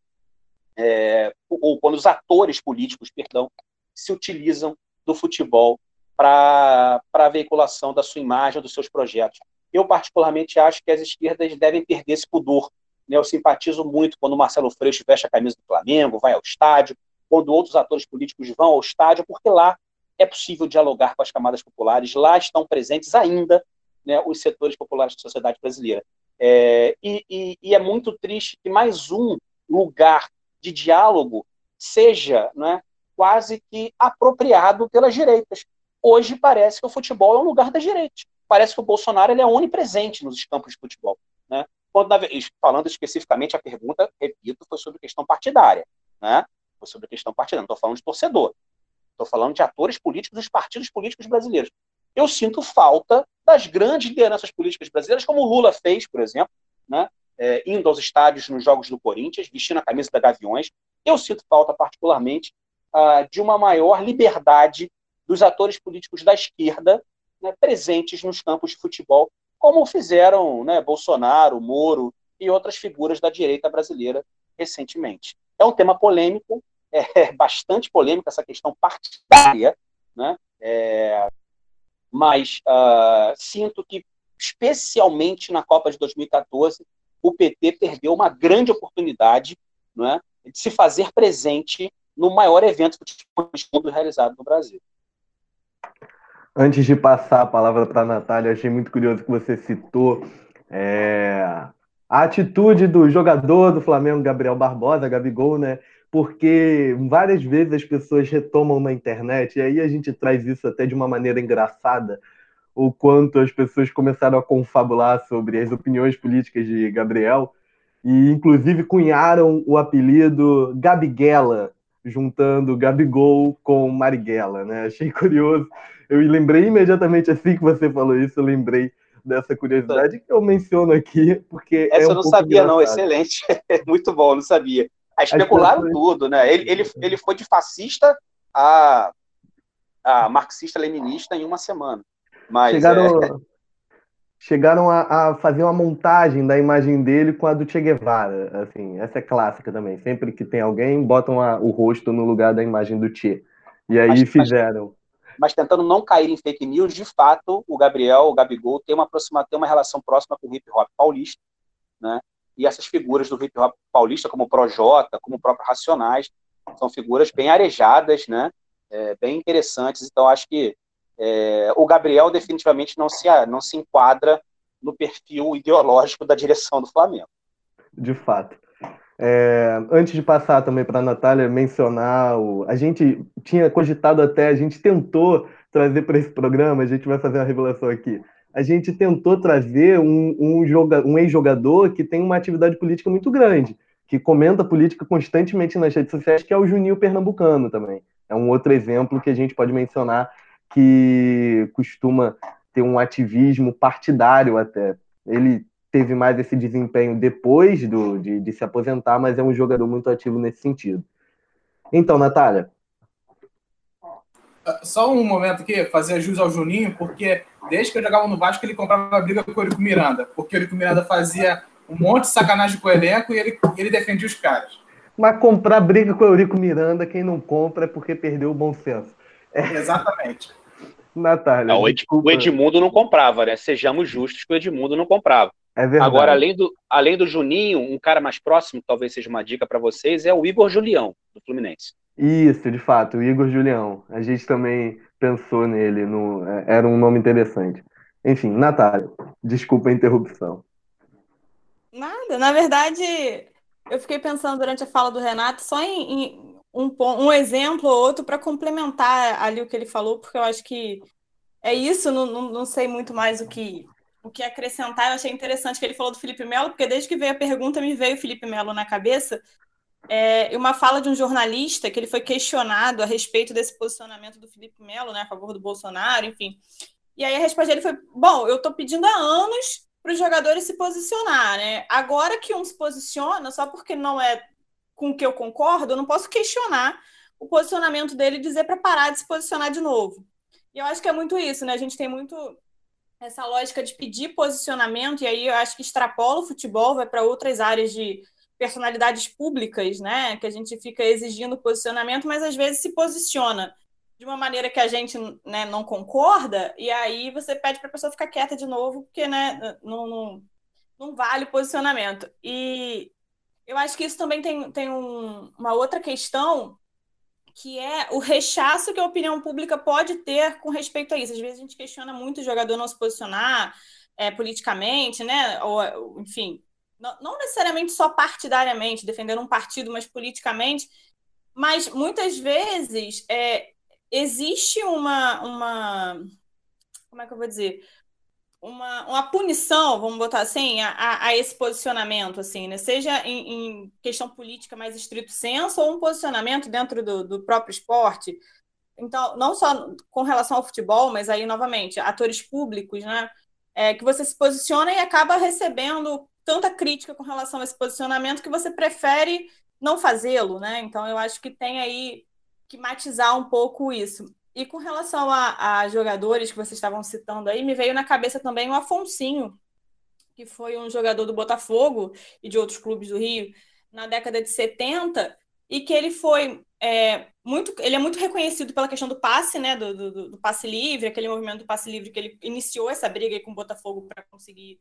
é, ou quando os atores políticos, perdão, se utilizam do futebol para a veiculação da sua imagem, dos seus projetos. Eu, particularmente, acho que as esquerdas devem perder esse pudor. Né? Eu simpatizo muito quando o Marcelo Freixo veste a camisa do Flamengo, vai ao estádio, quando outros atores políticos vão ao estádio, porque lá é possível dialogar com as camadas populares, lá estão presentes ainda né, os setores populares da sociedade brasileira. É, e, e, e, é muito triste que mais um lugar de diálogo seja né, quase que apropriado pelas direitas. Hoje parece que o futebol é um lugar das direitas. Parece que o Bolsonaro ele é onipresente nos campos de futebol. Né? Quando, falando especificamente, a pergunta, repito, foi sobre questão partidária. Né? Foi sobre questão partidária, não estou falando de torcedor. Estou falando de atores políticos dos partidos políticos brasileiros. Eu sinto falta das grandes lideranças políticas brasileiras, como o Lula fez, por exemplo, né? É, indo aos estádios nos Jogos do Corinthians, vestindo a camisa da Gaviões. Eu sinto falta, particularmente, uh, de uma maior liberdade dos atores políticos da esquerda né, presentes nos campos de futebol, como fizeram né, Bolsonaro, Moro e outras figuras da direita brasileira recentemente. É um tema polêmico, é bastante polêmico essa questão partidária, né? É, mas uh, sinto que, especialmente na Copa de 2014, o PT perdeu uma grande oportunidade é, de se fazer presente no maior evento futebol realizado no Brasil. Antes de passar a palavra para a Natália, achei muito curioso que você citou é, a atitude do jogador do Flamengo, Gabriel Barbosa, Gabigol, né? Porque várias vezes as pessoas retomam na internet, e aí a gente traz isso até de uma maneira engraçada, o quanto as pessoas começaram a confabular sobre as opiniões políticas de Gabriel, e inclusive cunharam o apelido Gabiguela, juntando Gabigol com Marighella, né? Achei curioso. Eu lembrei imediatamente assim que você falou isso, eu lembrei dessa curiosidade que eu menciono aqui, porque. Essa é um eu não sabia, engraçado. não, excelente. Muito bom, não sabia. Ah, especularam tudo, né? Ele, ele, ele foi de fascista a, a marxista-leninista em uma semana. Mas, chegaram, é... chegaram a, a, fazer uma montagem da imagem dele com a do Che Guevara. Assim, essa é clássica também. Sempre que tem alguém, botam a, o rosto no lugar da imagem do Che. E aí mas, fizeram. Mas mas tentando não cair em fake news, de fato, o Gabriel, o Gabigol, tem uma, próxima, tem uma relação próxima com o hip hop paulista, né? E essas figuras do hip hop paulista, como o Projota, como o próprio Racionais, são figuras bem arejadas, né? É, bem interessantes. Então, acho que é, o Gabriel definitivamente não se, não se enquadra no perfil ideológico da direção do Flamengo. De fato. É, antes de passar também para a Natália mencionar, o, a gente tinha cogitado até, a gente tentou trazer para esse programa, a gente vai fazer uma revelação aqui. A gente tentou trazer um, um, joga, um ex-jogador que tem uma atividade política muito grande, que comenta política constantemente nas redes sociais, que é o Juninho Pernambucano também. É um outro exemplo que a gente pode mencionar que costuma ter um ativismo partidário até. Ele teve mais esse desempenho depois do, de, de se aposentar, mas é um jogador muito ativo nesse sentido. Então, Natália. Só um momento aqui, fazer jus ao Juninho, porque desde que eu jogava no Vasco, ele comprava briga com o Eurico Miranda, porque o Eurico Miranda fazia um monte de sacanagem com o elenco e ele, ele defendia os caras. Mas comprar briga com o Eurico Miranda, quem não compra é porque perdeu o bom senso. É. Exatamente. Natália. Não, o Edmundo não comprava, né? Sejamos justos que o Edmundo não comprava. É verdade. Agora, além do, além do Juninho, um cara mais próximo, talvez seja uma dica para vocês, é o Igor Julião, do Fluminense. Isso, de fato, o Igor Julião. A gente também pensou nele, no, é, era um nome interessante. Enfim, Natália, desculpa a interrupção. Nada, na verdade, eu fiquei pensando durante a fala do Renato só em, em um, um exemplo ou outro para complementar ali o que ele falou, porque eu acho que é isso, não, não, não sei muito mais o que o que acrescentar, eu achei interessante que ele falou do Felipe Melo, porque desde que veio a pergunta me veio o Felipe Melo na cabeça. É, uma fala de um jornalista que ele foi questionado a respeito desse posicionamento do Felipe Melo, né, a favor do Bolsonaro, enfim. E aí a resposta dele foi: bom, eu estou pedindo há anos para os jogadores se posicionar, né? Agora que um se posiciona, só porque não é com o que eu concordo, eu não posso questionar o posicionamento dele e dizer para parar de se posicionar de novo. E eu acho que é muito isso, né? A gente tem muito essa lógica de pedir posicionamento, e aí eu acho que extrapola o futebol, vai para outras áreas de personalidades públicas, né? Que a gente fica exigindo posicionamento, mas às vezes se posiciona de uma maneira que a gente né, não concorda, e aí você pede para a pessoa ficar quieta de novo, porque né, não, não, não vale o posicionamento. E eu acho que isso também tem, tem um, uma outra questão que é o rechaço que a opinião pública pode ter com respeito a isso. Às vezes a gente questiona muito o jogador não se posicionar é, politicamente, né? Ou, enfim, não, necessariamente só partidariamente, defendendo um partido, mas politicamente. Mas muitas vezes é, existe uma, uma. Como é que eu vou dizer? uma, uma punição, vamos botar assim, a, a esse posicionamento, assim, né? Seja em, em, questão política mais estrito senso ou um posicionamento dentro do, do próprio esporte. Então, não só com relação ao futebol, mas aí, novamente, atores públicos, né? É, que você se posiciona e acaba recebendo tanta crítica com relação a esse posicionamento que você prefere não fazê-lo, né? Então, eu acho que tem aí que matizar um pouco isso. E com relação a, a, jogadores que vocês estavam citando aí, me veio na cabeça também o Afonsinho, que foi um jogador do Botafogo e de outros clubes do Rio na década de 70, e que ele foi é, muito. Ele é muito reconhecido pela questão do passe, né? Do, do, do passe livre, aquele movimento do passe livre que ele iniciou essa briga com o Botafogo para conseguir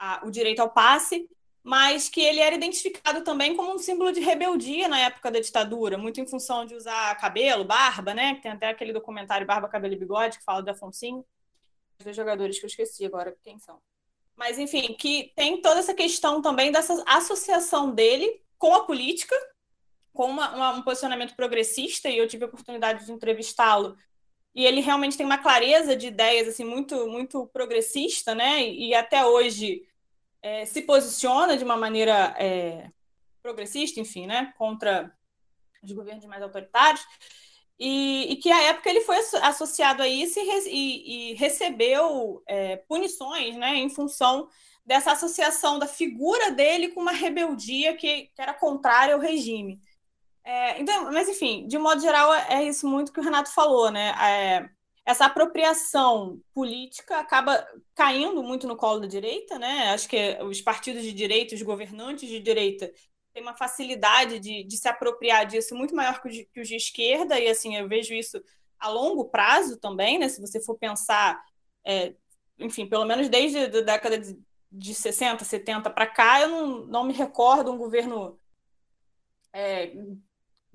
a, o direito ao passe mas que ele era identificado também como um símbolo de rebeldia na época da ditadura, muito em função de usar cabelo, barba, né? Tem até aquele documentário Barba, Cabelo e Bigode que fala do Afonso. Os dois jogadores que eu esqueci agora quem são. Mas, enfim, que tem toda essa questão também dessa associação dele com a política, com uma, uma, um posicionamento progressista, e eu tive a oportunidade de entrevistá-lo. E ele realmente tem uma clareza de ideias assim muito muito progressista, né? E, e até hoje é, se posiciona de uma maneira é, progressista, enfim, né, contra os governos mais autoritários. e, e, que à época ele foi associado a isso e, e, e recebeu é, punições né, em função dessa associação da figura dele com uma rebeldia que, que era contrária ao regime. É, então, mas, enfim, de modo geral, é isso muito que o Renato falou, né? É, essa apropriação política acaba caindo muito no colo da direita, né? Acho que os partidos de direita, os governantes de direita, têm uma facilidade de, de se apropriar disso muito maior que os, que os de esquerda, e assim, eu vejo isso a longo prazo também, né? Se você for pensar, é, enfim, pelo menos desde a década de, de 60, 70 para cá, eu não, não me recordo um governo é,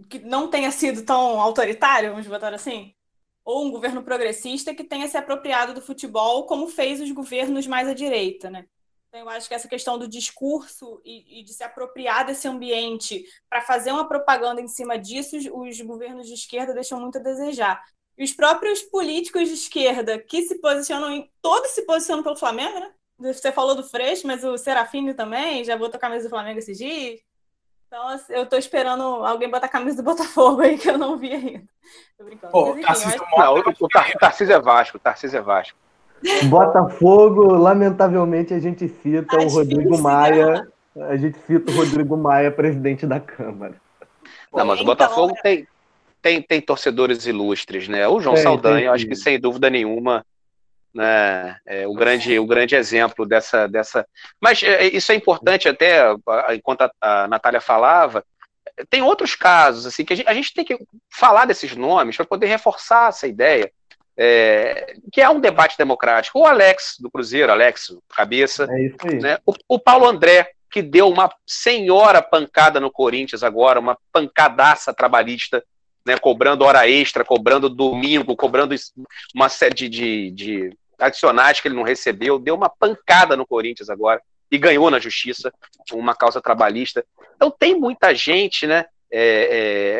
que não tenha sido tão autoritário, vamos botar assim, ou um governo progressista que tenha se apropriado do futebol como fez os governos mais à direita, né? Então, eu acho que essa questão do discurso e, e de se apropriar desse ambiente para fazer uma propaganda em cima disso, os, os governos de esquerda deixam muito a desejar. E os próprios políticos de esquerda que se posicionam em. Todos se posicionam pelo Flamengo, né? Você falou do Freixo, mas o Serafini também já botou a camisa do Flamengo esses dias. Então, assim, eu tô esperando alguém botar a camisa do Botafogo aí, que eu não vi ainda. Tô brincando. Pô, Mas, enfim, Tarcísio acho... não, o, Tarcísio é Vasco, o Tarcísio é Vasco. Botafogo, lamentavelmente, a gente cita o Rodrigo Maia. A gente cita o Rodrigo Maia, presidente da Câmara. Não, mas o Botafogo então, tem, tem, tem torcedores ilustres, né? O João tem, Saldanha, tem, acho que sem dúvida nenhuma, né? É o grande, o grande exemplo dessa, dessa. Mas é, isso é importante até, enquanto a, a Natália falava, tem outros casos assim que a gente, a gente tem que falar desses nomes para poder reforçar essa ideia. É, que é um debate democrático. O Alex do Cruzeiro, Alex, cabeça, é né? o, o Paulo André, que deu uma senhora pancada no Corinthians agora, uma pancadaça trabalhista né, cobrando hora extra, cobrando domingo, cobrando uma série de, de, de, adicionais que ele não recebeu, deu uma pancada no Corinthians agora e ganhou na justiça uma causa trabalhista. Então tem muita gente, né? É,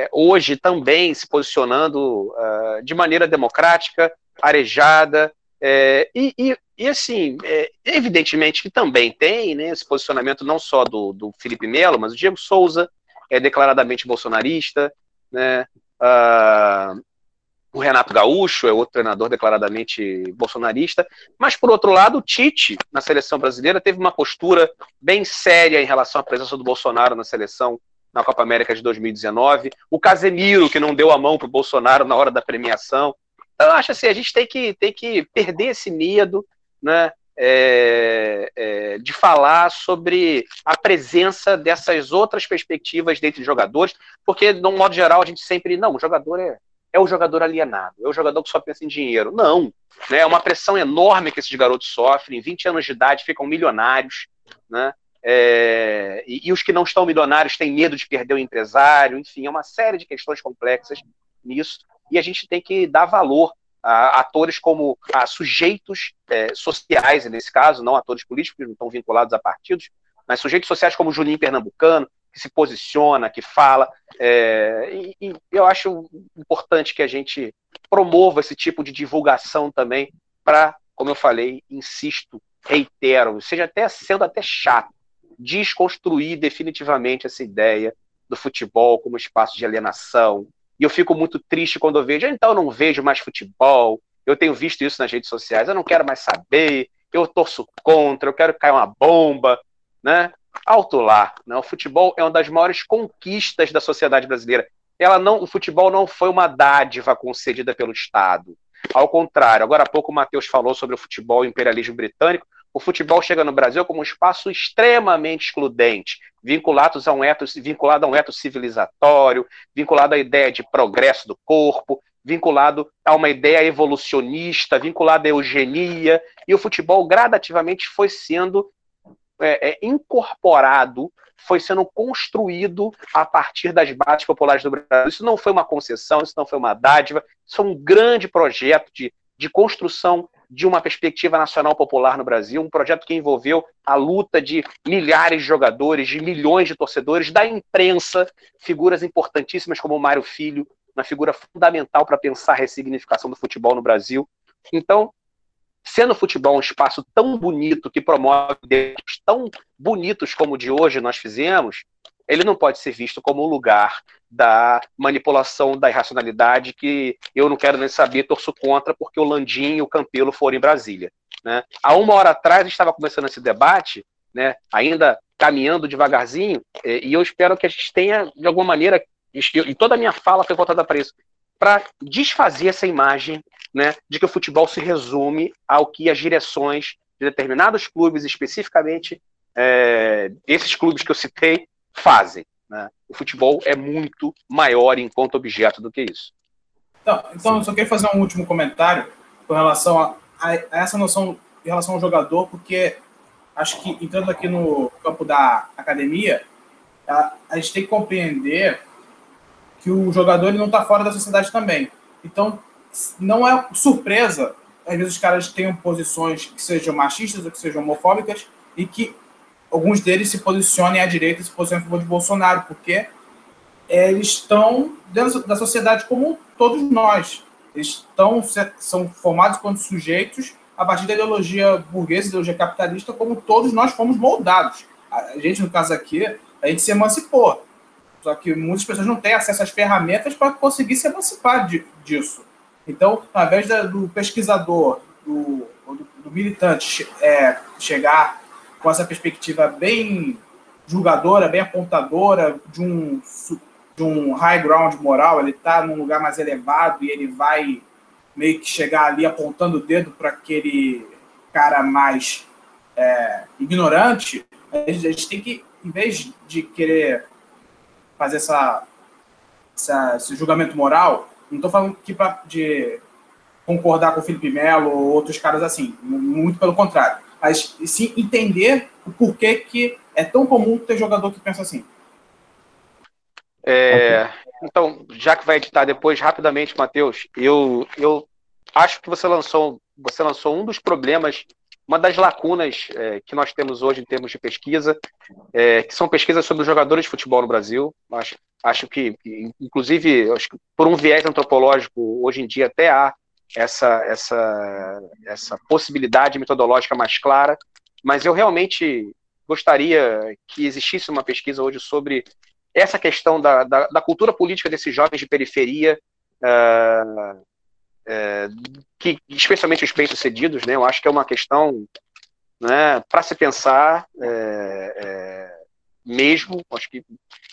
é, hoje também se posicionando uh, de maneira democrática, arejada, é, e, e, e, assim, é, evidentemente que também tem né, esse posicionamento não só do, do Felipe Melo, mas o Diego Souza é declaradamente bolsonarista, né, uh, o Renato Gaúcho é outro treinador declaradamente bolsonarista, mas por outro lado, o Tite, na seleção brasileira, teve uma postura bem séria em relação à presença do Bolsonaro na seleção na Copa América de 2019, o Casemiro, que não deu a mão para o Bolsonaro na hora da premiação. Então, eu acho assim, a gente tem que, tem que perder esse medo, né? É, é, de falar sobre a presença dessas outras perspectivas dentro de jogadores, porque, de um modo geral, a gente sempre, não, o jogador é, é o jogador alienado, é o jogador que só pensa em dinheiro. Não. Né? É uma pressão enorme que esses garotos sofrem, 20 anos de idade ficam milionários, né? É, e, e, os que não estão milionários têm medo de perder o empresário, enfim, é uma série de questões complexas nisso, e a gente tem que dar valor a atores como a sujeitos é, sociais, nesse caso, não atores políticos, não estão vinculados a partidos, mas sujeitos sociais como Juninho Pernambucano, que se posiciona, que fala. É, e, e, eu acho importante que a gente promova esse tipo de divulgação também para, como eu falei, insisto, reitero, seja até sendo até chato, desconstruir definitivamente essa ideia do futebol como espaço de alienação. E eu fico muito triste quando eu vejo, então eu não vejo mais futebol, eu tenho visto isso nas redes sociais, eu não quero mais saber, eu torço contra, eu quero cair uma bomba, né? Alto lá. Né? O futebol é uma das maiores conquistas da sociedade brasileira. Ela não, o futebol não foi uma dádiva concedida pelo Estado. Ao contrário, agora há pouco o Matheus falou sobre o futebol e o imperialismo britânico. O futebol chega no Brasil como um espaço extremamente excludente, vinculado a um etos, vinculado a um etos civilizatório, vinculado à ideia de progresso do corpo, vinculado a uma ideia evolucionista, vinculado à eugenia, e o futebol gradativamente foi sendo é, é, incorporado, foi sendo construído a partir das bases populares do Brasil. Isso não foi uma concessão, isso não foi uma dádiva, isso é um grande projeto de, de construção de uma perspectiva nacional popular no Brasil, um projeto que envolveu a luta de milhares de jogadores, de milhões de torcedores, da imprensa, figuras importantíssimas como o Mário Filho, uma figura fundamental para pensar a ressignificação do futebol no Brasil. Então, sendo o futebol um espaço tão bonito, que promove debates tão bonitos como o de hoje nós fizemos, ele não pode ser visto como um lugar da manipulação da irracionalidade que eu não quero nem saber, torço contra porque o Landim e o Campelo foram em Brasília. Né? Há uma hora atrás estava começando esse debate, né, ainda caminhando devagarzinho, e eu espero que a gente tenha, de alguma maneira, e toda a minha fala foi voltada para isso, para desfazer essa imagem né, de que o futebol se resume ao que as direções de determinados clubes, especificamente é, esses clubes que eu citei, fazem. Né? O futebol é muito maior enquanto objeto do que isso. Então, então eu só queria fazer um último comentário com relação a, a, essa noção em relação ao jogador, porque acho que entrando aqui no campo da academia, a, a gente tem que compreender que o jogador ele não está fora da sociedade também. Então, não é surpresa, às vezes os caras tenham posições que sejam machistas ou que sejam homofóbicas e que alguns deles se posicionem à direita se posicionem a favor de Bolsonaro, porque eles estão dentro da sociedade como todos nós. Eles estão, são formados quanto sujeitos a partir da ideologia burguesa, ideologia capitalista, como todos nós fomos moldados. A gente, no caso aqui, a gente se emancipou. Só que muitas pessoas não têm acesso às ferramentas para conseguir se emancipar de, disso. Então, ao invés da, do pesquisador, do, do, do militante é, chegar com essa perspectiva bem julgadora, bem apontadora, de um, de um high ground moral, ele está num lugar mais elevado e ele vai meio que chegar ali apontando o dedo para aquele cara mais é, ignorante, a gente, a gente, tem que, em vez de querer fazer essa, essa esse julgamento moral, não estou falando que pra, de concordar com o Felipe Melo ou outros caras assim, muito pelo contrário mas sim entender o porquê que é tão comum ter jogador que pensa assim. É, então, já que vai editar depois, rapidamente, Matheus, eu, eu acho que você lançou, você lançou um dos problemas, uma das lacunas é, que nós temos hoje em termos de pesquisa, é, que são pesquisas sobre os jogadores de futebol no Brasil. Acho, acho que, inclusive, acho que por um viés antropológico, hoje em dia até há essa, essa, essa possibilidade metodológica mais clara, mas eu realmente gostaria que existisse uma pesquisa hoje sobre essa questão da, da, da cultura política desses jovens de periferia, uh, uh, que especialmente os bem-sucedidos, né, eu acho que é uma questão né, para se pensar é, é, mesmo, acho que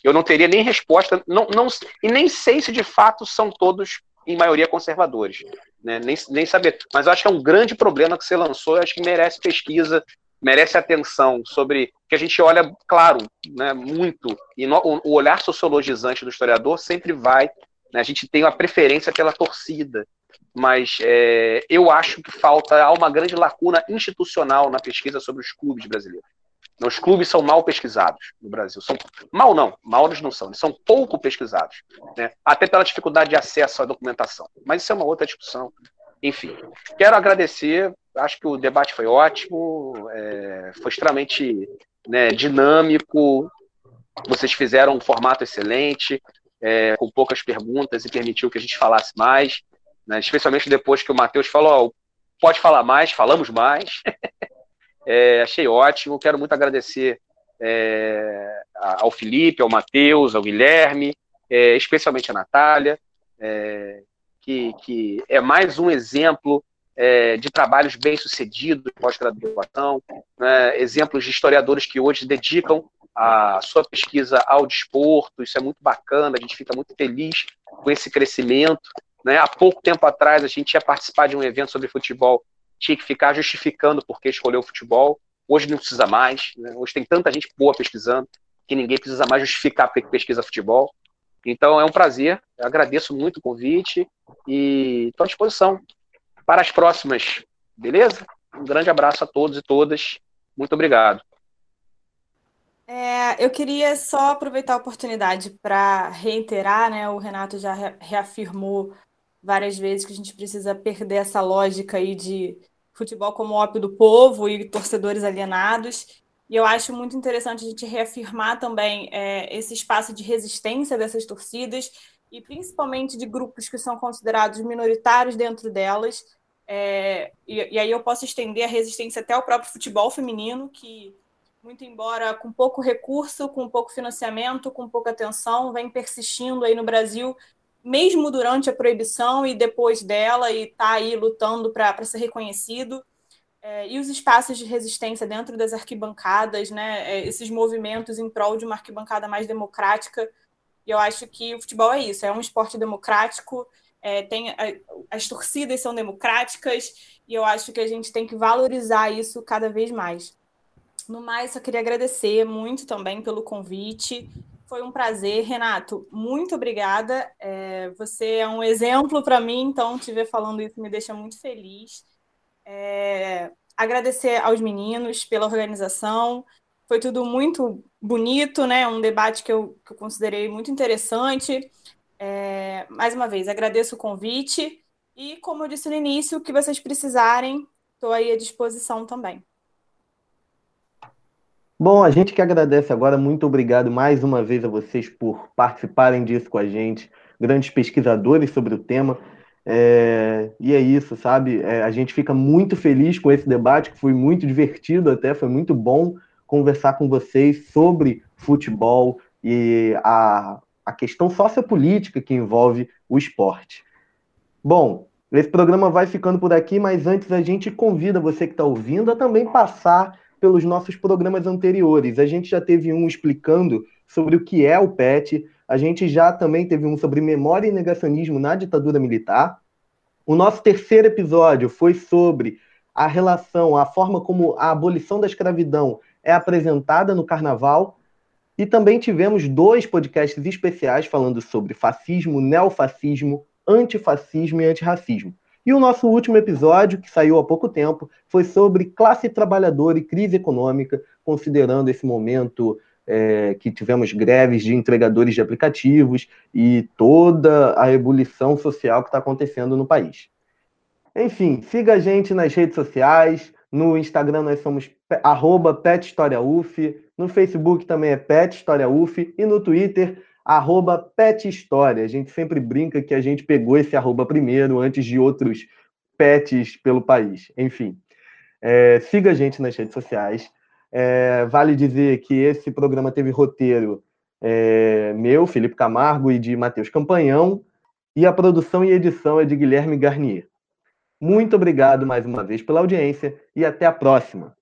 eu não teria nem resposta, não, não, e nem sei se de fato são todos em maioria conservadores, né? nem, nem saber. Mas acho que é um grande problema que você lançou, acho que merece pesquisa, merece atenção sobre que a gente olha, claro, né, muito, e no, o olhar sociologizante do historiador sempre vai, né, a gente tem uma preferência pela torcida, mas é, eu acho que falta, há uma grande lacuna institucional na pesquisa sobre os clubes brasileiros. Os clubes são mal pesquisados no Brasil. São mal não, mal eles não são, eles são pouco pesquisados, né? até pela dificuldade de acesso à documentação. Mas isso é uma outra discussão. Enfim, quero agradecer. Acho que o debate foi ótimo, é, foi extremamente né, dinâmico. Vocês fizeram um formato excelente, é, com poucas perguntas e permitiu que a gente falasse mais, né, especialmente depois que o Matheus falou: oh, pode falar mais, falamos mais. É, achei ótimo. Quero muito agradecer é, ao Felipe, ao Matheus, ao Guilherme, é, especialmente a Natália, é, que, que é mais um exemplo é, de trabalhos bem-sucedidos pós-graduação, né, exemplos de historiadores que hoje dedicam a sua pesquisa ao desporto, isso é muito bacana, a gente fica muito feliz com esse crescimento. Né? Há pouco tempo atrás, a gente ia participar de um evento sobre futebol tinha que ficar justificando por que escolheu o futebol. Hoje não precisa mais. Né? Hoje tem tanta gente boa pesquisando que ninguém precisa mais justificar porque pesquisa futebol. Então é um prazer. Eu agradeço muito o convite e estou à disposição para as próximas. Beleza? Um grande abraço a todos e todas. Muito obrigado. É, eu queria só aproveitar a oportunidade para reiterar, né? O Renato já reafirmou várias vezes que a gente precisa perder essa lógica aí de futebol como ópio do povo e torcedores alienados. E eu acho muito interessante a gente reafirmar também é, esse espaço de resistência dessas torcidas e principalmente de grupos que são considerados minoritários dentro delas. É, e, e, aí eu posso estender a resistência até ao próprio futebol feminino, que muito embora com pouco recurso, com pouco financiamento, com pouca atenção, vem persistindo aí no Brasil, mesmo durante a proibição e depois dela, e está aí lutando para ser reconhecido. É, e os espaços de resistência dentro das arquibancadas, né, é, esses movimentos em prol de uma arquibancada mais democrática. E eu acho que o futebol é isso, é um esporte democrático, é, tem, as torcidas são democráticas, e eu acho que a gente tem que valorizar isso cada vez mais. No mais, só queria agradecer muito também pelo convite. Foi um prazer, Renato. Muito obrigada. É, você é um exemplo para mim, então te ver falando isso me deixa muito feliz. É, agradecer aos meninos pela organização. Foi tudo muito bonito, né? Um debate que eu, que eu considerei muito interessante. É, mais uma vez, agradeço o convite e, como eu disse no início, o que vocês precisarem, estou aí à disposição também. Bom, a gente que agradece agora, muito obrigado mais uma vez a vocês por participarem disso com a gente, grandes pesquisadores sobre o tema. É, e é isso, sabe? É, a gente fica muito feliz com esse debate, que foi muito divertido até, foi muito bom conversar com vocês sobre futebol e a, a questão sociopolítica que envolve o esporte. Bom, esse programa vai ficando por aqui, mas antes a gente convida você que está ouvindo a também passar pelos nossos programas anteriores. A gente já teve um explicando sobre o que é o PET, a gente já também teve um sobre memória e negacionismo na ditadura militar. O nosso terceiro episódio foi sobre a relação, a forma como a abolição da escravidão é apresentada no carnaval. E também tivemos dois podcasts especiais falando sobre fascismo, neofascismo, antifascismo e antirracismo. E o nosso último episódio, que saiu há pouco tempo, foi sobre classe trabalhadora e crise econômica, considerando esse momento é, que tivemos greves de entregadores de aplicativos e toda a ebulição social que está acontecendo no país. Enfim, siga a gente nas redes sociais. No Instagram nós somos arroba PetHistoriaUF, no Facebook também é Pet História UF e no Twitter arroba Pet História. A gente sempre brinca que a gente pegou esse arroba primeiro, antes de outros pets pelo país. Enfim, é, siga a gente nas redes sociais. É, vale dizer que esse programa teve roteiro é, meu, Felipe Camargo, e de Matheus Campanhão, e a produção e edição é de Guilherme Garnier. Muito obrigado mais uma vez pela audiência e até a próxima.